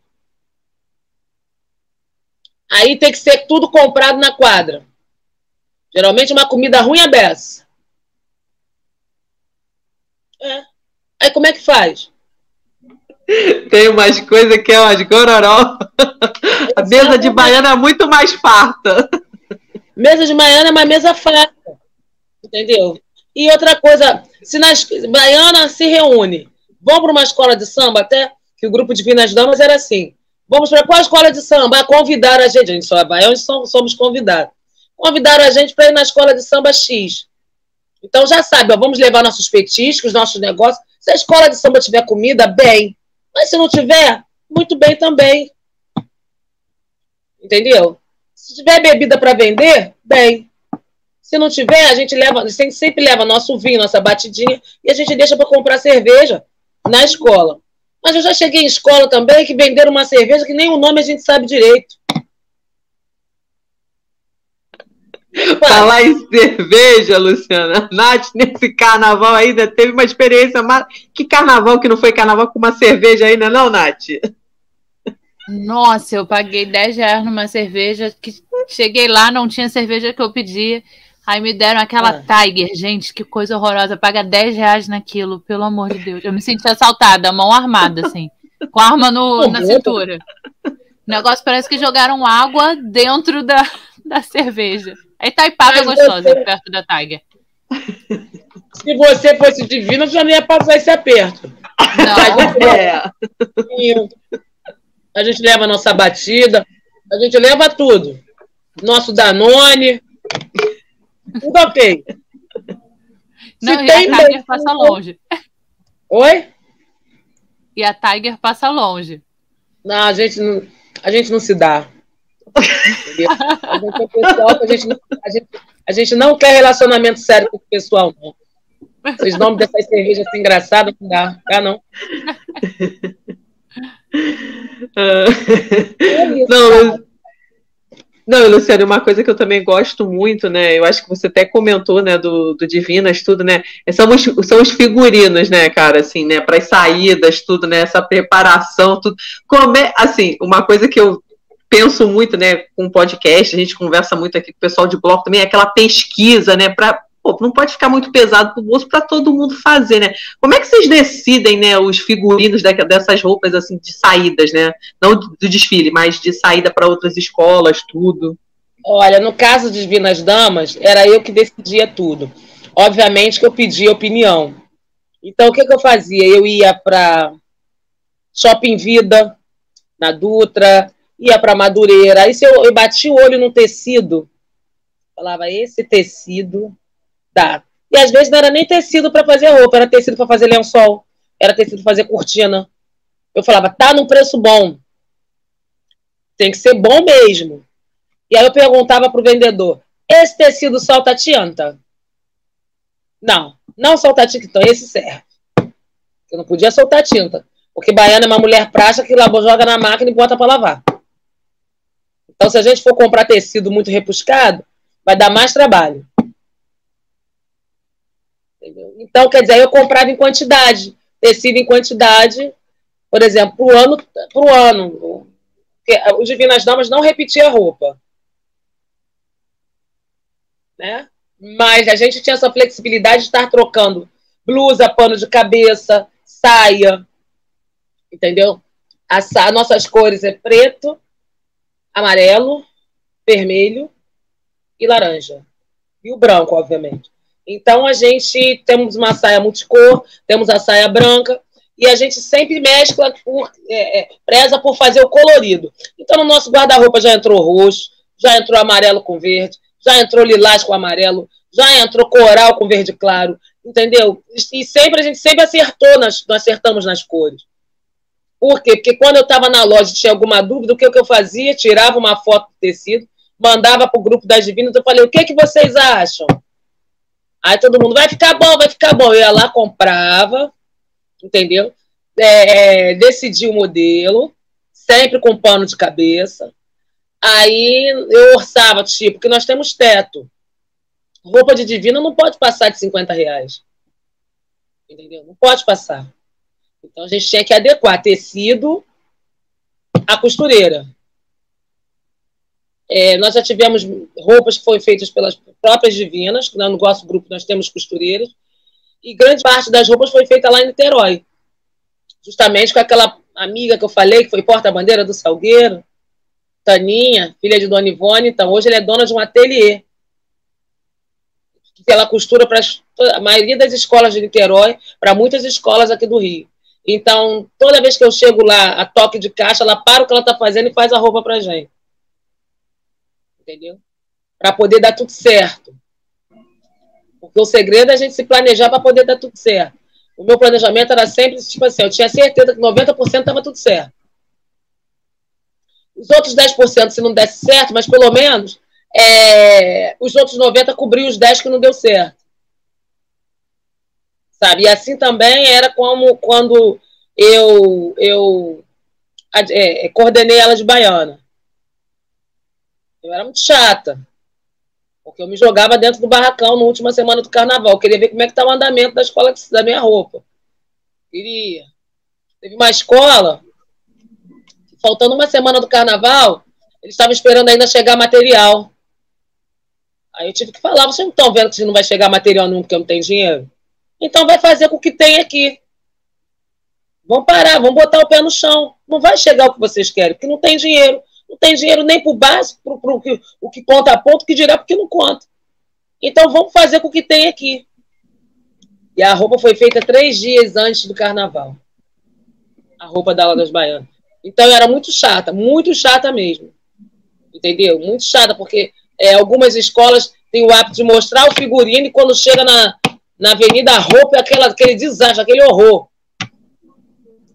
S8: Aí tem que ser tudo comprado na quadra. Geralmente uma comida ruim é beça. É. Aí como é que faz?
S3: Tem umas coisas que é umas gororó. A mesa de baiana é muito mais farta.
S8: Mesa de baiana é uma mesa farta. Entendeu? E outra coisa, se nas baiana se reúne, vão para uma escola de samba, até que o grupo de Vinas Damas era assim. Vamos para qual escola de samba? Convidar a gente. A gente só é baiano somos convidados. Convidaram a gente para ir na escola de samba X. Então já sabe, ó, vamos levar nossos petiscos, nossos negócios. Se a escola de samba tiver comida, bem. Mas se não tiver, muito bem também. Entendeu? Se tiver bebida para vender, bem. Se não tiver, a gente leva, a gente sempre leva nosso vinho, nossa batidinha, e a gente deixa para comprar cerveja na escola. Mas eu já cheguei em escola também que venderam uma cerveja que nem o nome a gente sabe direito.
S3: Falar em cerveja, Luciana. Nath, nesse carnaval ainda teve uma experiência. Mar... Que carnaval que não foi carnaval com uma cerveja ainda, não, Nath?
S2: Nossa, eu paguei 10 reais numa cerveja que cheguei lá, não tinha cerveja que eu pedia. Aí me deram aquela ah. Tiger, gente, que coisa horrorosa. Paga 10 reais naquilo, pelo amor de Deus. Eu me senti assaltada, mão armada, assim, com a arma no, na cintura. O negócio parece que jogaram água dentro da, da cerveja. Aí Taipava é gostosa, perto da Tiger.
S8: Se você fosse divina, já não ia passar esse aperto.
S2: Não.
S3: É.
S8: A gente leva a nossa batida, a gente leva tudo. Nosso Danone. Tudo ok.
S2: Não,
S8: Se
S2: e
S8: tem
S2: a Tiger
S8: bem-
S2: passa longe.
S8: Oi?
S2: E a Tiger passa longe.
S8: Não, a gente não, a gente não se dá. Entendeu? A gente é pessoal a gente, não, a, gente, a gente não quer relacionamento sério com o pessoal, não. Esses nomes dessas cervejas assim, engraçadas, não dá. Dá não.
S3: Ah.
S8: É isso,
S3: Não, não, Luciano, uma coisa que eu também gosto muito, né? Eu acho que você até comentou, né, do, do Divinas, tudo, né? São os, são os figurinos, né, cara, assim, né? Para as saídas, tudo, né? Essa preparação, tudo. Como é, assim, uma coisa que eu penso muito, né, com podcast, a gente conversa muito aqui com o pessoal de bloco também, é aquela pesquisa, né? Pra, pô, não pode ficar muito pesado pro bolso para todo mundo fazer, né? Como é que vocês decidem, né, os figurinos da- dessas roupas, assim, de saídas, né? Não do desfile, mas de saída para outras escolas, tudo.
S8: Olha, no caso de Divinas Damas, era eu que decidia tudo. Obviamente que eu pedia opinião. Então, o que, que eu fazia? Eu ia para Shopping Vida, na Dutra, ia para Madureira. Aí, se eu, eu bati o olho no tecido, falava, esse tecido dá. E às vezes não era nem tecido para fazer roupa, era tecido para fazer lençol, era tecido para fazer cortina. Eu falava, tá num preço bom. Tem que ser bom mesmo. E aí eu perguntava pro vendedor: esse tecido solta tinta? Não, não solta tinta, então esse serve. Eu não podia soltar tinta. Porque baiana é uma mulher prática que joga na máquina e bota para lavar. Então, se a gente for comprar tecido muito repuscado, vai dar mais trabalho. Entendeu? Então, quer dizer, eu comprava em quantidade. Tecido em quantidade, por exemplo, pro ano, pro ano. Os Divinas Damas não repetia roupa né? Mas a gente tinha essa flexibilidade de estar trocando blusa, pano de cabeça, saia, entendeu? As sa- nossas cores é preto, amarelo, vermelho e laranja. E o branco, obviamente. Então a gente temos uma saia multicor, temos a saia branca e a gente sempre mescla, por, é, é, preza por fazer o colorido. Então no nosso guarda-roupa já entrou roxo, já entrou amarelo com verde, já entrou lilás com amarelo, já entrou coral com verde claro, entendeu? E sempre a gente sempre acertou, nós acertamos nas cores. Por quê? Porque quando eu estava na loja tinha alguma dúvida, o que, que eu fazia? Tirava uma foto do tecido, mandava para o grupo das divinas, eu falei, o que, que vocês acham? Aí todo mundo, vai ficar bom, vai ficar bom. Eu ia lá, comprava, entendeu? É, decidia o modelo, sempre com pano de cabeça. Aí eu orçava, tipo, porque nós temos teto. Roupa de divina não pode passar de 50 reais. Entendeu? Não pode passar. Então a gente tinha que adequar tecido à costureira. É, nós já tivemos roupas que foram feitas pelas próprias divinas, que no nosso grupo nós temos costureiras, e grande parte das roupas foi feita lá em Niterói. Justamente com aquela amiga que eu falei, que foi porta-bandeira do Salgueiro, Taninha, filha de Dona Ivone, então hoje ela é dona de um ateliê. Que ela costura para a maioria das escolas de Niterói, para muitas escolas aqui do Rio. Então, toda vez que eu chego lá, a toque de caixa, ela para o que ela está fazendo e faz a roupa para gente. Entendeu? Para poder dar tudo certo. Porque o segredo é a gente se planejar para poder dar tudo certo. O meu planejamento era sempre, tipo assim, eu tinha certeza que 90% estava tudo certo. Os outros 10%, se não desse certo, mas pelo menos é, os outros 90% cobriam os 10% que não deu certo. Sabe? E assim também era como quando eu, eu é, coordenei ela de baiana. Eu era muito chata. Porque eu me jogava dentro do barracão na última semana do carnaval. Eu queria ver como é que estava o andamento da escola da minha roupa. Queria. Teve uma escola faltando uma semana do carnaval, eles estavam esperando ainda chegar material. Aí eu tive que falar, vocês não estão vendo que não vai chegar material nunca porque não tem dinheiro? Então vai fazer com o que tem aqui. Vão parar, vão botar o pé no chão. Não vai chegar o que vocês querem, porque não tem dinheiro. Não tem dinheiro nem para o básico, para o que, o que conta a ponto, que dirá porque não conta. Então vamos fazer com o que tem aqui. E a roupa foi feita três dias antes do carnaval. A roupa da aula das baianas. Então era muito chata, muito chata mesmo. Entendeu? Muito chata, porque é, algumas escolas têm o hábito de mostrar o figurino e quando chega na, na avenida, a roupa é aquela, aquele desastre, aquele horror.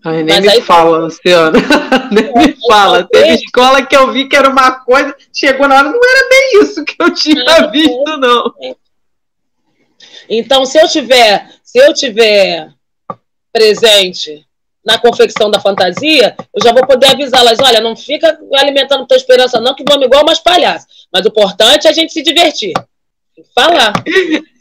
S3: Ai, nem Mas me aí, fala, Luciana. nem é, me fala. Teve escola que eu vi que era uma coisa, chegou na hora, não era bem isso que eu tinha visto, não.
S8: Então, se eu tiver, se eu tiver presente na confecção da fantasia, eu já vou poder avisá-las, olha, não fica alimentando tua esperança não, que vamos igual umas palhaças. Mas o importante é a gente se divertir. Falar.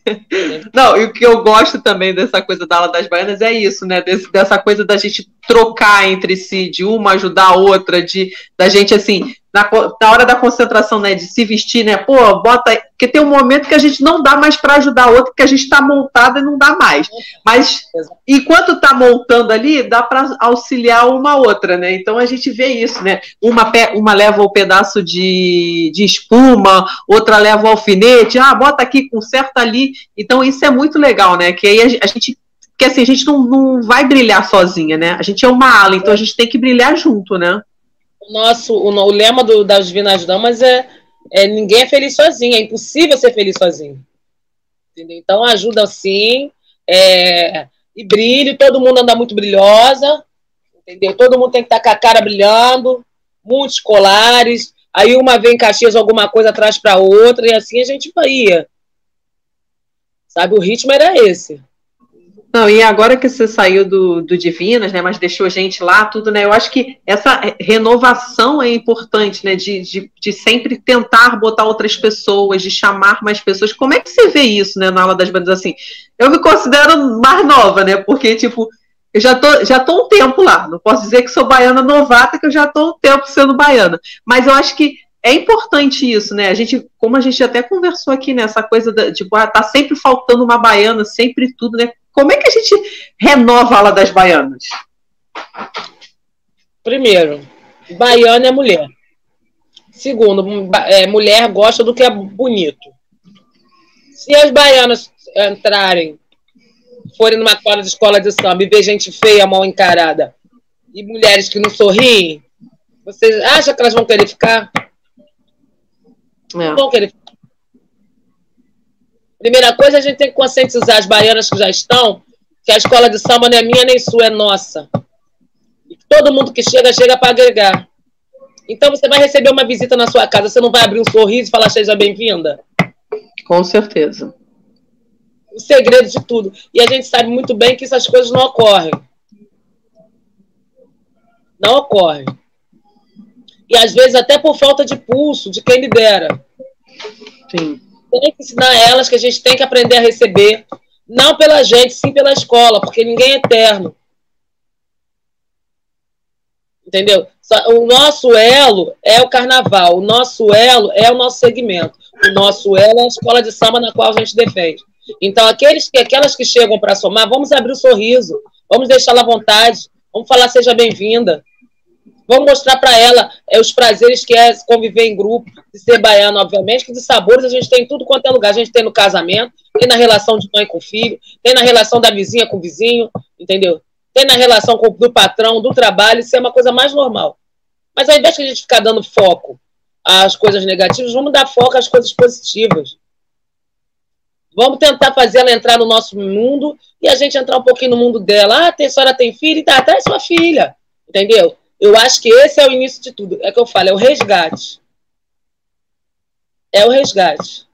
S3: Não, e o que eu gosto também dessa coisa da ala das baianas é isso, né? Desse, dessa coisa da gente trocar entre si, de uma ajudar a outra, de da gente assim, na, na hora da concentração, né, de se vestir, né? Pô, bota. Porque tem um momento que a gente não dá mais para ajudar a outra, que a gente está montada e não dá mais. Mas enquanto está montando ali, dá para auxiliar uma outra, né? Então a gente vê isso, né? Uma, uma leva o um pedaço de, de espuma, outra leva o alfinete, ah, bota aqui, conserta ali. Então isso é muito legal, né? Que aí a, a gente porque assim, a gente não, não vai brilhar sozinha, né? A gente é uma ala, então a gente tem que brilhar junto, né?
S8: o nosso o, o lema do, das Divinas Damas é, é ninguém é feliz sozinho, é impossível ser feliz sozinho. Entendeu? Então ajuda sim, é, e brilho, todo mundo anda muito brilhosa, entendeu? Todo mundo tem que estar com a cara brilhando, muitos colares, aí uma vem em Caxias alguma coisa atrás para outra, e assim a gente ia. Sabe, o ritmo era esse.
S3: Não, e agora que você saiu do, do Divinas, né, mas deixou a gente lá, tudo, né, eu acho que essa renovação é importante, né, de, de, de, sempre tentar botar outras pessoas, de chamar mais pessoas. Como é que você vê isso, né, na aula das bandas, assim? Eu me considero mais nova, né, porque, tipo, eu já tô, já tô um tempo lá, não posso dizer que sou baiana novata, que eu já tô um tempo sendo baiana, mas eu acho que é importante isso, né? A gente, como a gente até conversou aqui, né? Essa coisa da, tipo, ah, tá sempre faltando uma baiana, sempre tudo, né? Como é que a gente renova a ala das baianas?
S8: Primeiro, baiana é mulher. Segundo, é, mulher gosta do que é bonito. Se as baianas entrarem, forem numa quadra de escola de samba e ver gente feia, mal encarada, e mulheres que não sorriem, vocês acham que elas vão querer ficar? É. Não vão querer ficar. Primeira coisa, a gente tem que conscientizar as baianas que já estão que a escola de samba não é minha nem sua, é nossa. E todo mundo que chega, chega para agregar. Então você vai receber uma visita na sua casa, você não vai abrir um sorriso e falar seja bem-vinda?
S3: Com certeza.
S8: O segredo de tudo. E a gente sabe muito bem que essas coisas não ocorrem. Não ocorrem. E às vezes até por falta de pulso de quem lidera. Sim tem que ensinar elas que a gente tem que aprender a receber, não pela gente, sim pela escola, porque ninguém é eterno. Entendeu? O nosso elo é o carnaval, o nosso elo é o nosso segmento, o nosso elo é a escola de samba na qual a gente defende. Então, aqueles que, aquelas que chegam para somar, vamos abrir o sorriso, vamos deixá-la à vontade, vamos falar seja bem-vinda. Vamos mostrar para ela é, os prazeres que é conviver em grupo, de ser baiano, obviamente, que de sabores a gente tem em tudo quanto é lugar. A gente tem no casamento, tem na relação de mãe com filho, tem na relação da vizinha com o vizinho, entendeu? Tem na relação com, do patrão, do trabalho, isso é uma coisa mais normal. Mas ao invés de a gente ficar dando foco às coisas negativas, vamos dar foco às coisas positivas. Vamos tentar fazer ela entrar no nosso mundo e a gente entrar um pouquinho no mundo dela. Ah, a senhora tem filho? Tá, traz sua filha. Entendeu? Eu acho que esse é o início de tudo. É que eu falo, é o resgate. É o resgate.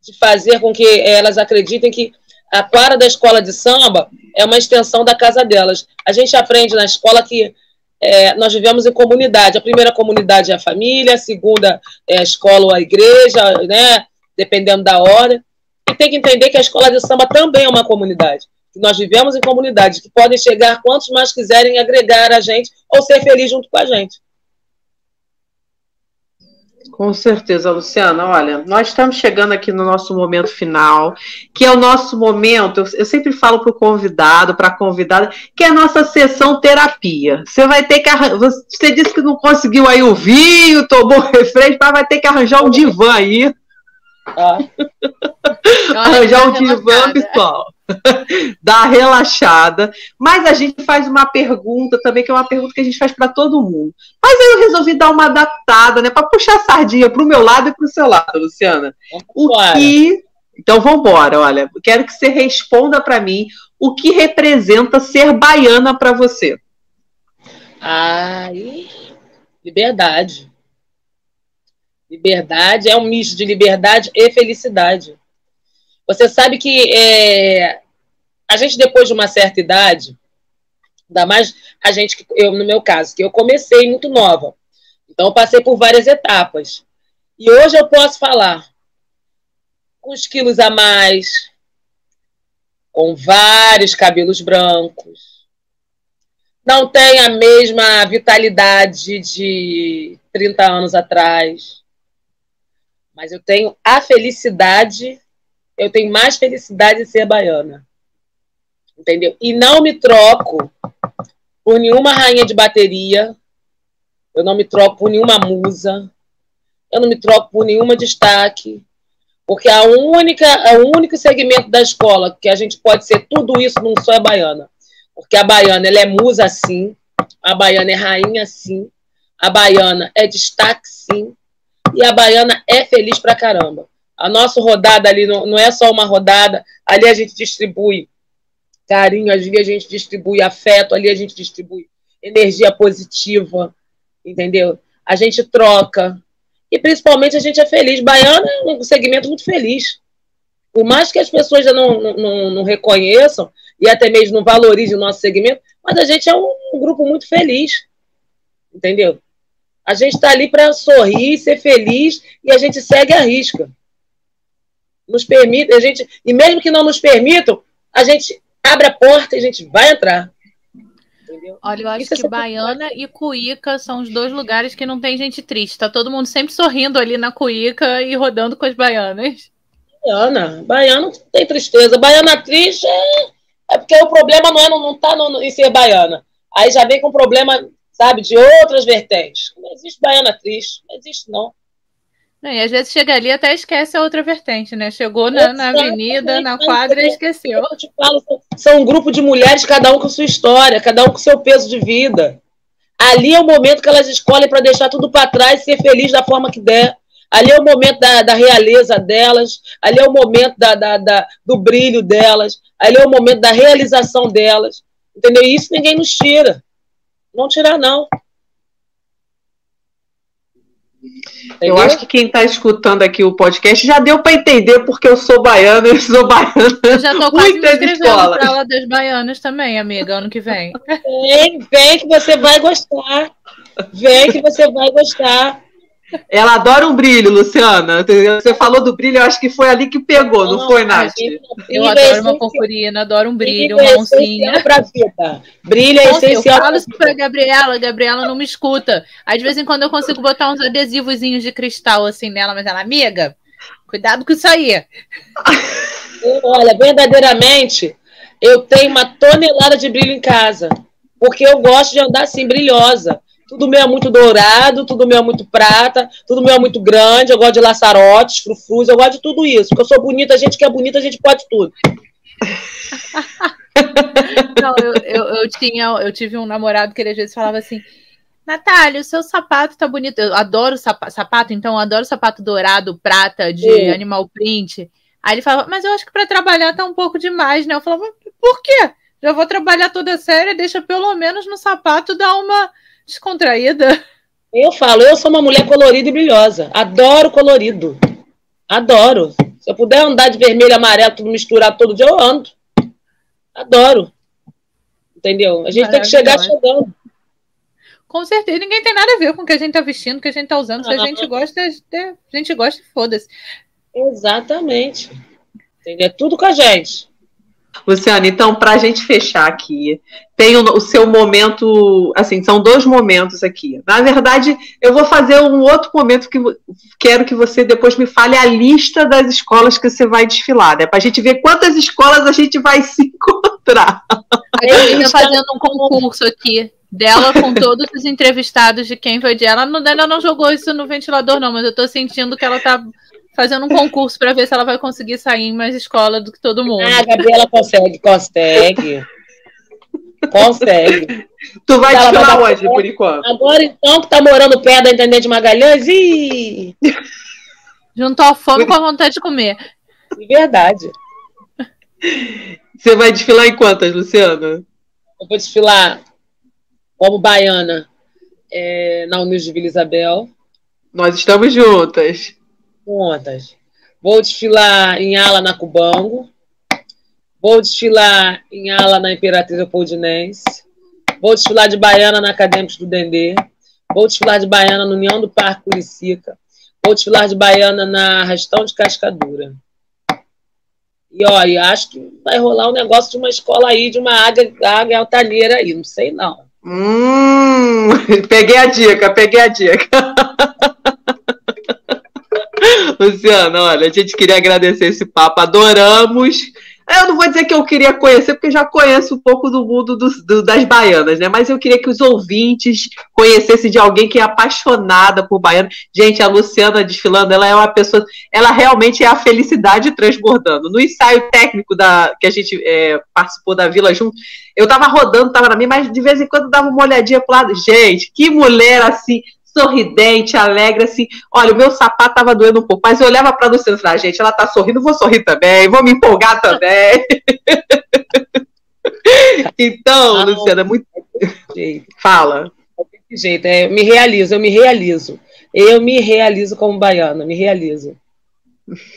S8: De fazer com que elas acreditem que a quadra da escola de samba é uma extensão da casa delas. A gente aprende na escola que é, nós vivemos em comunidade. A primeira comunidade é a família, a segunda é a escola ou a igreja, né? dependendo da hora. E tem que entender que a escola de samba também é uma comunidade que nós vivemos em comunidades que podem chegar quantos mais quiserem agregar a gente ou ser feliz junto com a gente.
S3: Com certeza, Luciana. Olha, nós estamos chegando aqui no nosso momento final, que é o nosso momento. Eu sempre falo para o convidado, para a convidada, que é a nossa sessão terapia. Você vai ter que arranjar. Você disse que não conseguiu aí o vinho, tomou refresco, mas vai ter que arranjar um divã aí
S8: Tá?
S3: Arranjar um divã, pessoal. Dá relaxada. Mas a gente faz uma pergunta também, que é uma pergunta que a gente faz para todo mundo. Mas aí eu resolvi dar uma adaptada, né? Para puxar a sardinha para o meu lado e para o seu lado, Luciana. O que. Então vamos embora, olha. Quero que você responda para mim o que representa ser baiana para você.
S8: Ai, liberdade. Liberdade é um misto de liberdade e felicidade. Você sabe que é, a gente, depois de uma certa idade, ainda mais a gente, que eu, no meu caso, que eu comecei muito nova. Então, passei por várias etapas. E hoje eu posso falar com os quilos a mais, com vários cabelos brancos, não tem a mesma vitalidade de 30 anos atrás. Mas eu tenho a felicidade, eu tenho mais felicidade de ser baiana. Entendeu? E não me troco por nenhuma rainha de bateria, eu não me troco por nenhuma musa, eu não me troco por nenhuma destaque, porque a única, o único segmento da escola que a gente pode ser tudo isso não só é baiana. Porque a baiana ela é musa sim, a baiana é rainha sim, a baiana é destaque sim, e a baiana é feliz pra caramba. A nossa rodada ali não, não é só uma rodada, ali a gente distribui carinho, ali a gente distribui afeto, ali a gente distribui energia positiva, entendeu? A gente troca. E principalmente a gente é feliz. Baiana é um segmento muito feliz. Por mais que as pessoas já não, não, não reconheçam e até mesmo não valorizem o nosso segmento, mas a gente é um, um grupo muito feliz. Entendeu? A gente está ali para sorrir, ser feliz e a gente segue a risca. Nos permite, a gente, e mesmo que não nos permitam, a gente abre a porta e a gente vai entrar. Entendeu?
S2: Olha, eu acho
S8: Isso é
S2: que
S8: sempre
S2: Baiana e Cuíca são os dois lugares que não tem gente triste. Tá todo mundo sempre sorrindo ali na Cuíca e rodando com as baianas.
S8: Baiana. Baiana não tem tristeza. Baiana triste é, é porque o problema não é não, não tá no, em ser baiana. Aí já vem com problema, sabe, de outras vertentes. Não existe baiana triste. Não existe, não.
S2: E às vezes chega ali e até esquece a outra vertente, né? Chegou na, na avenida, na quadra e esqueceu.
S8: Eu te falo, são- são um grupo de mulheres, cada um com sua história, cada um com seu peso de vida. Ali é o momento que elas escolhem para deixar tudo para trás e ser feliz da forma que der. Ali é o momento da, da realeza delas, ali é o momento da, da- da- do brilho delas, ali é o momento da realização delas. Entendeu? E isso ninguém nos tira. Não tirar, não.
S3: Eu
S8: Entendeu?
S3: acho que quem está escutando aqui o podcast já deu para entender porque eu sou baiana, eu sou baiana.
S2: Eu já tô quase me
S3: Muitas
S2: inscrevendo
S3: escolas.
S2: pra aula das baianas também, amiga, ano que vem.
S8: Vem, vem que você vai gostar. Vem que você vai gostar.
S3: Ela adora um brilho, Luciana. Você falou do brilho, eu acho que foi ali que pegou, não, foi, Nath?
S2: Eu
S8: é
S2: adoro uma
S8: essencial.
S2: purpurina, adoro um brilho,
S8: Brilho
S2: uma oncinha.
S8: essencial pra vida. Brilho é
S2: Nossa, eu
S8: essencial
S2: falo isso pra Gabriela, a Gabriela não me escuta. Aí de vez em quando eu consigo botar uns adesivozinhos de cristal assim nela, mas ela, amiga, cuidado com isso aí.
S8: Olha, verdadeiramente, eu tenho uma tonelada de brilho em casa. Porque eu gosto de andar assim, brilhosa. Tudo meu é muito dourado, tudo meu é muito prata, tudo meu é muito grande. Eu gosto de laçarotes, frufrus, eu gosto de tudo isso. Porque eu sou bonita, a gente que é bonita, a gente pode tudo.
S2: Não, eu, eu, eu tinha, eu tive um namorado que ele às vezes falava assim. Natália, o seu sapato tá bonito. Eu adoro sapa- sapato, então eu adoro sapato dourado, prata, de
S8: Sim.
S2: animal print. Aí ele falava, mas eu acho que pra trabalhar tá um pouco demais, né? Eu falava, por quê? Já vou trabalhar toda séria, deixa pelo menos no sapato dar uma descontraída.
S8: Eu falo, eu sou uma mulher colorida e brilhosa. Adoro colorido. Adoro. Se eu puder andar de vermelho e amarelo, tudo misturado todo dia, eu ando. Adoro. Entendeu? A gente tem que chegar chegando.
S2: Com certeza, ninguém tem nada a ver com o que a gente tá vestindo, o que a gente tá usando. Se a gente gosta, é- a gente gosta e foda-se.
S8: Exatamente. Entendeu? É tudo com a gente.
S3: Luciana, então, para a gente fechar aqui, tem o, o seu momento, assim, são dois momentos aqui. Na verdade, eu vou fazer um outro momento que quero que você depois me fale a lista das escolas que você vai desfilar, né? Para a gente ver quantas escolas a gente vai se encontrar.
S2: A gente tá fazendo um concurso aqui dela com todos os entrevistados de quem foi de ela. Não, ela não jogou isso no ventilador, não, mas eu tô sentindo que ela tá fazendo um concurso para ver se ela vai conseguir sair em mais escola do que todo mundo.
S8: Ah, a Gabriela consegue, consegue. Consegue.
S3: Tu vai
S8: Ela vai
S3: desfilar
S8: dar-
S3: onde, por enquanto?
S8: Agora, então, que tá morando perto da Intendente Magalhães, ih,
S2: Juntou a fome com a vontade de comer.
S8: de verdade.
S3: Você vai desfilar em quantas, Luciana?
S8: Eu vou desfilar como baiana é, na Unidos de Vila Isabel,
S3: Nós estamos juntas.
S8: Contas. Vou desfilar em ala na Cubango. Vou desfilar em ala na Imperatriz Leopoldinense. Vou desfilar de baiana na Acadêmicos do Dendê. Vou desfilar de baiana no União do Parque Curicica. Vou desfilar de baiana na Restão de Cascadura. E olha, acho que vai rolar um negócio de uma escola aí, de uma águia, águia altaneira aí, não sei não.
S3: Hum, peguei a dica, peguei a dica. Luciana, olha, a gente queria agradecer esse papo, adoramos. Eu não vou dizer que eu queria conhecer, porque já conheço um pouco do mundo dos- do- das baianas, né? Mas eu queria que os ouvintes conhecessem de alguém que é apaixonada por baiana. Gente, a Luciana desfilando, ela é uma pessoa, ela realmente é a felicidade transbordando. No ensaio técnico da que a gente é, participou da Vila junto, eu tava rodando, tava na minha, mas de vez em quando dava uma olhadinha pro lado. Gente, que mulher assim, sorridente, alegre, assim. Olha, o meu sapato tava doendo um pouco, mas eu olhava pra Luciana e falava, gente, ela tá sorrindo, vou sorrir também, vou me empolgar também. então,
S8: Ah,
S3: Luciana, muito.
S8: Jeito.
S3: Fala.
S8: Desse jeito, é, eu me realizo, eu me realizo. Eu me realizo como baiana, me realizo.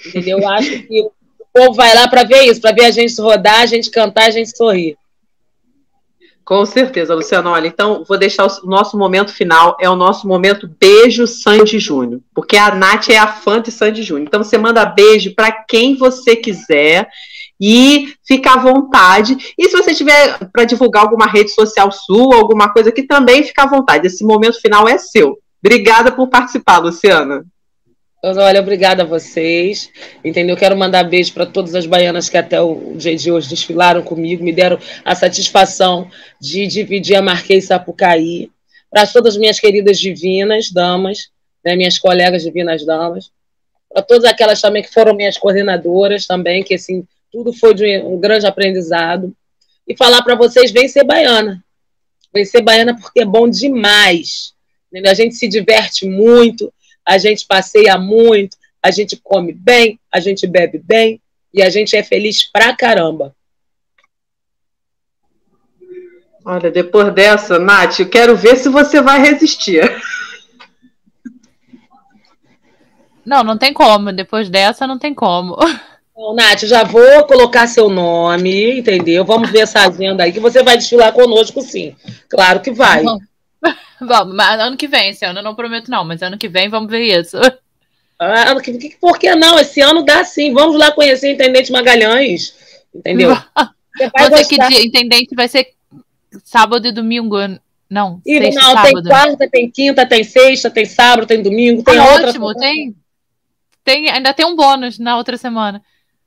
S8: Entendeu? Eu acho que o povo vai lá para ver isso, para ver a gente rodar, a gente cantar, a gente sorrir.
S3: Com certeza, Luciana. Olha, então vou deixar o nosso momento final, é o nosso momento beijo Sandy Júnior, porque a Nath é a fã de Sandy Júnior. Então você manda beijo para quem você quiser e fica à vontade. E se você tiver para divulgar alguma rede social sua, alguma coisa que também fica à vontade. Esse momento final é seu. Obrigada por participar, Luciana.
S8: Olha, obrigada a vocês. Entendeu? Quero mandar beijo para todas as baianas que até o dia de hoje desfilaram comigo, me deram a satisfação de dividir a Marquês Sapucaí. Para todas as minhas queridas divinas damas, né, minhas colegas divinas damas. Para todas aquelas também que foram minhas coordenadoras também, que assim, tudo foi de um grande aprendizado. E falar para vocês, vem ser baiana. Vem ser baiana porque é bom demais. Entendeu? A gente se diverte muito, a gente passeia muito, a gente come bem, a gente bebe bem e a gente é feliz pra caramba.
S3: Olha, depois dessa, Nath, eu quero ver se você vai resistir.
S2: Não, não tem como. Depois dessa, não tem como.
S8: Então, Nath, já vou colocar seu nome, entendeu? Vamos ver essa agenda aí, que você vai desfilar conosco, sim. Claro que vai.
S2: Vamos, mas ano que vem, esse ano eu não prometo, não, mas ano que vem vamos ver isso.
S8: Ah, por que não? Esse ano dá sim. Vamos lá conhecer o Intendente Magalhães, entendeu? Você vai
S2: Você que dia, intendente vai ser sábado e domingo. Não,
S8: E,
S2: sexta,
S8: não, tem quarta, tem quinta, tem sexta, tem sábado, tem domingo, tem
S2: Ah,
S8: outra.
S2: ótimo, tem, tem, ainda tem um bônus na outra semana.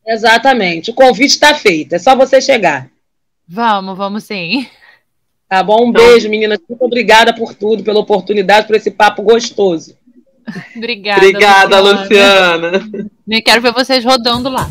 S8: Exatamente. O convite está feito. É só você chegar.
S2: Vamos, vamos sim.
S8: Tá bom? Um beijo, meninas. Muito obrigada por tudo, pela oportunidade, por esse papo gostoso.
S2: Obrigada.
S3: Obrigada, Luciana.
S2: Eu quero ver vocês rodando lá.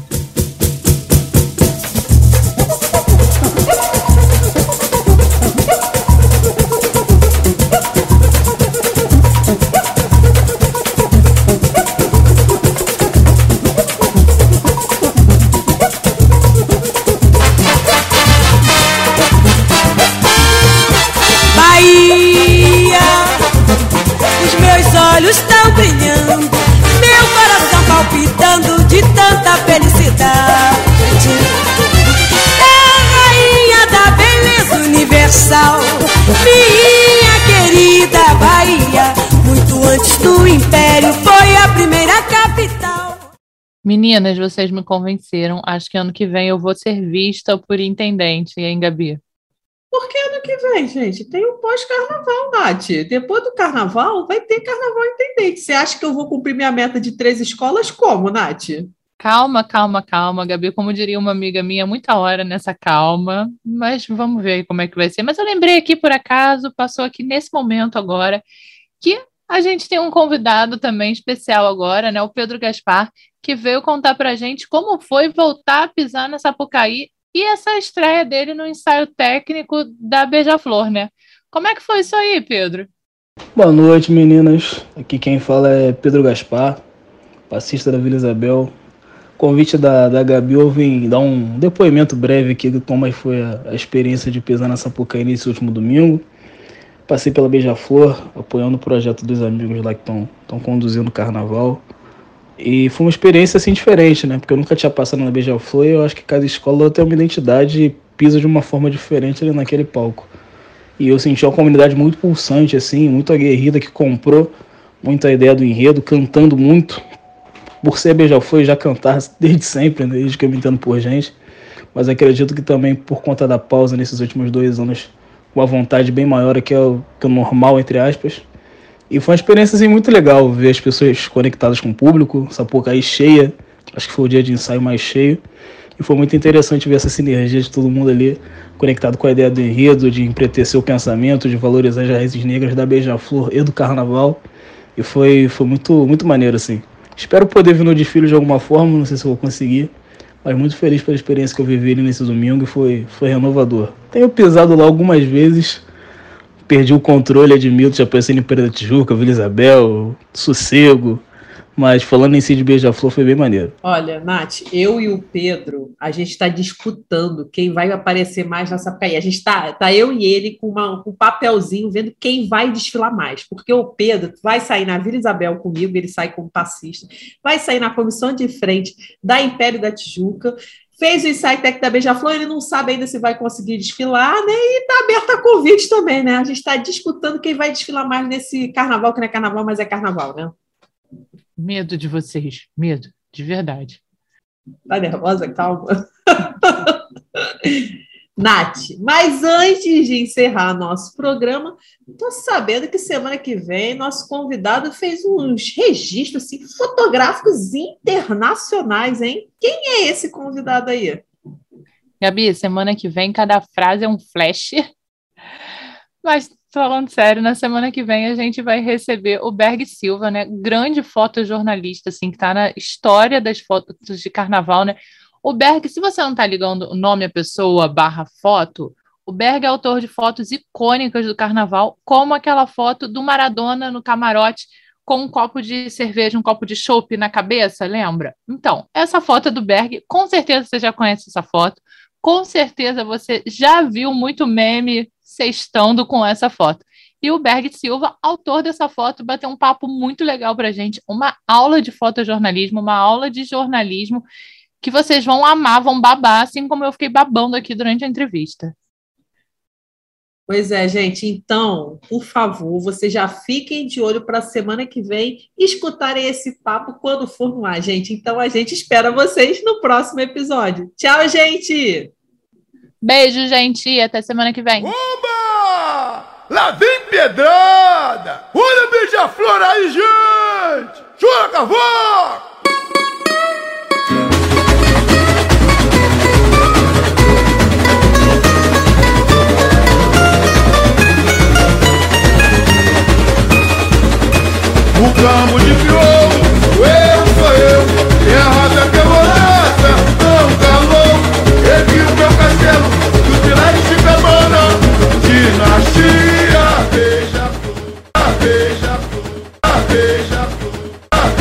S7: Universal, minha querida Bahia. Muito antes do império, foi a primeira capital.
S2: Meninas, vocês me convenceram. Acho que ano que vem eu vou ser vista por intendente, hein, Gabi?
S3: Por que ano que vem, gente? Tem o pós-carnaval, Nath. Depois do carnaval, vai ter carnaval intendente. Você acha que eu vou cumprir minha meta de três escolas como, Nath?
S2: Calma, calma, calma, Gabi. Como diria uma amiga minha, muita hora nessa calma. Mas vamos ver como é que vai ser. Mas eu lembrei aqui, por acaso, passou aqui nesse momento agora, que A gente tem um convidado também especial agora, né? O Pedro Gaspar, que veio contar pra gente como foi voltar a pisar na Sapucaí e essa estreia dele no ensaio técnico da Beija-Flor, né? Como é que foi isso aí, Pedro?
S9: Boa noite, meninas. Aqui quem fala é Pedro Gaspar, passista da Vila Isabel. Convite da, da Gabi, eu vim dar um depoimento breve aqui de como foi a, a experiência de pisar na Sapucaí nesse último domingo. Passei pela Beija-Flor, apoiando o projeto dos amigos lá que estão conduzindo o carnaval. E foi uma experiência assim diferente, né? Porque eu nunca tinha passado na Beija-Flor e eu acho que cada escola tem uma identidade e pisa de uma forma diferente ali naquele palco. E eu senti uma comunidade muito pulsante, assim, muito aguerrida, que comprou muita ideia do enredo, cantando muito. Por ser Beija-Flor já cantar desde sempre, né? desde que eu me entendo por gente. Mas acredito que também por conta da pausa nesses últimos dois anos, uma vontade bem maior que é o, que é o normal, entre aspas. E foi uma experiência assim, muito legal ver as pessoas conectadas com o público, Sapucaí cheia, acho que foi o dia de ensaio mais cheio. E foi muito interessante ver essa sinergia de todo mundo ali conectado com a ideia do enredo, de empretecer o pensamento, de valorizar as raízes negras da Beija-Flor e do Carnaval. E foi, foi muito, muito maneiro, assim. Espero poder vir no desfile de alguma forma, não sei se vou conseguir, mas muito feliz pela experiência que eu vivi nesse domingo e foi, foi renovador. Tenho pisado lá algumas vezes, perdi o controle, admito, já pensei em Pereira da Tijuca, Vila Isabel, Sossego, mas falando em si de Beija-Flor foi bem maneiro.
S3: Olha, Nath, eu e o Pedro, a gente está disputando quem vai aparecer mais nessa Sapucaí. A gente está, tá eu e ele com, uma, com um papelzinho vendo quem vai desfilar mais. Porque o Pedro vai sair na Vila Isabel comigo, ele sai como passista, vai sair na comissão de frente da Império da Tijuca, fez o ensaio técnico da Beija-Flor, ele não sabe ainda se vai conseguir desfilar, né? E está aberto a convite também, né? A gente está disputando quem vai desfilar mais nesse carnaval, que não é carnaval, mas é carnaval, né?
S2: Medo de vocês, medo, de verdade.
S3: Tá nervosa? Calma. Nath, mas antes de encerrar nosso programa, estou sabendo que semana que vem nosso convidado fez uns registros assim, fotográficos internacionais, hein? Quem é esse convidado aí?
S2: Gabi, semana que vem cada frase é um flash. Mas falando sério, na semana que vem a gente vai receber o Berg Silva, né? Grande fotojornalista, assim, que está na história das fotos de carnaval, né? O Berg, se você não está ligando o nome à pessoa barra foto, o Berg é autor de fotos icônicas do carnaval, como aquela foto do Maradona no camarote com um copo de cerveja, um copo de chopp na cabeça, lembra? Então, essa foto é do Berg, com certeza você já conhece essa foto, com certeza você já viu muito meme sextando com essa foto. E o Berg Silva, autor dessa foto, bateu um papo muito legal para gente, uma aula de fotojornalismo, uma aula de jornalismo que vocês vão amar, vão babar, assim como eu fiquei babando aqui durante a entrevista.
S3: Pois é, gente. Então, por favor, vocês já fiquem de olho para a semana que vem escutarem esse papo quando for no ar, gente. Então, a gente espera vocês no próximo episódio. Tchau, gente!
S2: Beijo, gente. Até semana que vem.
S6: Oba! Lá vem pedrada! Olha beija-flor aí, gente! Chora, cavalo! O campo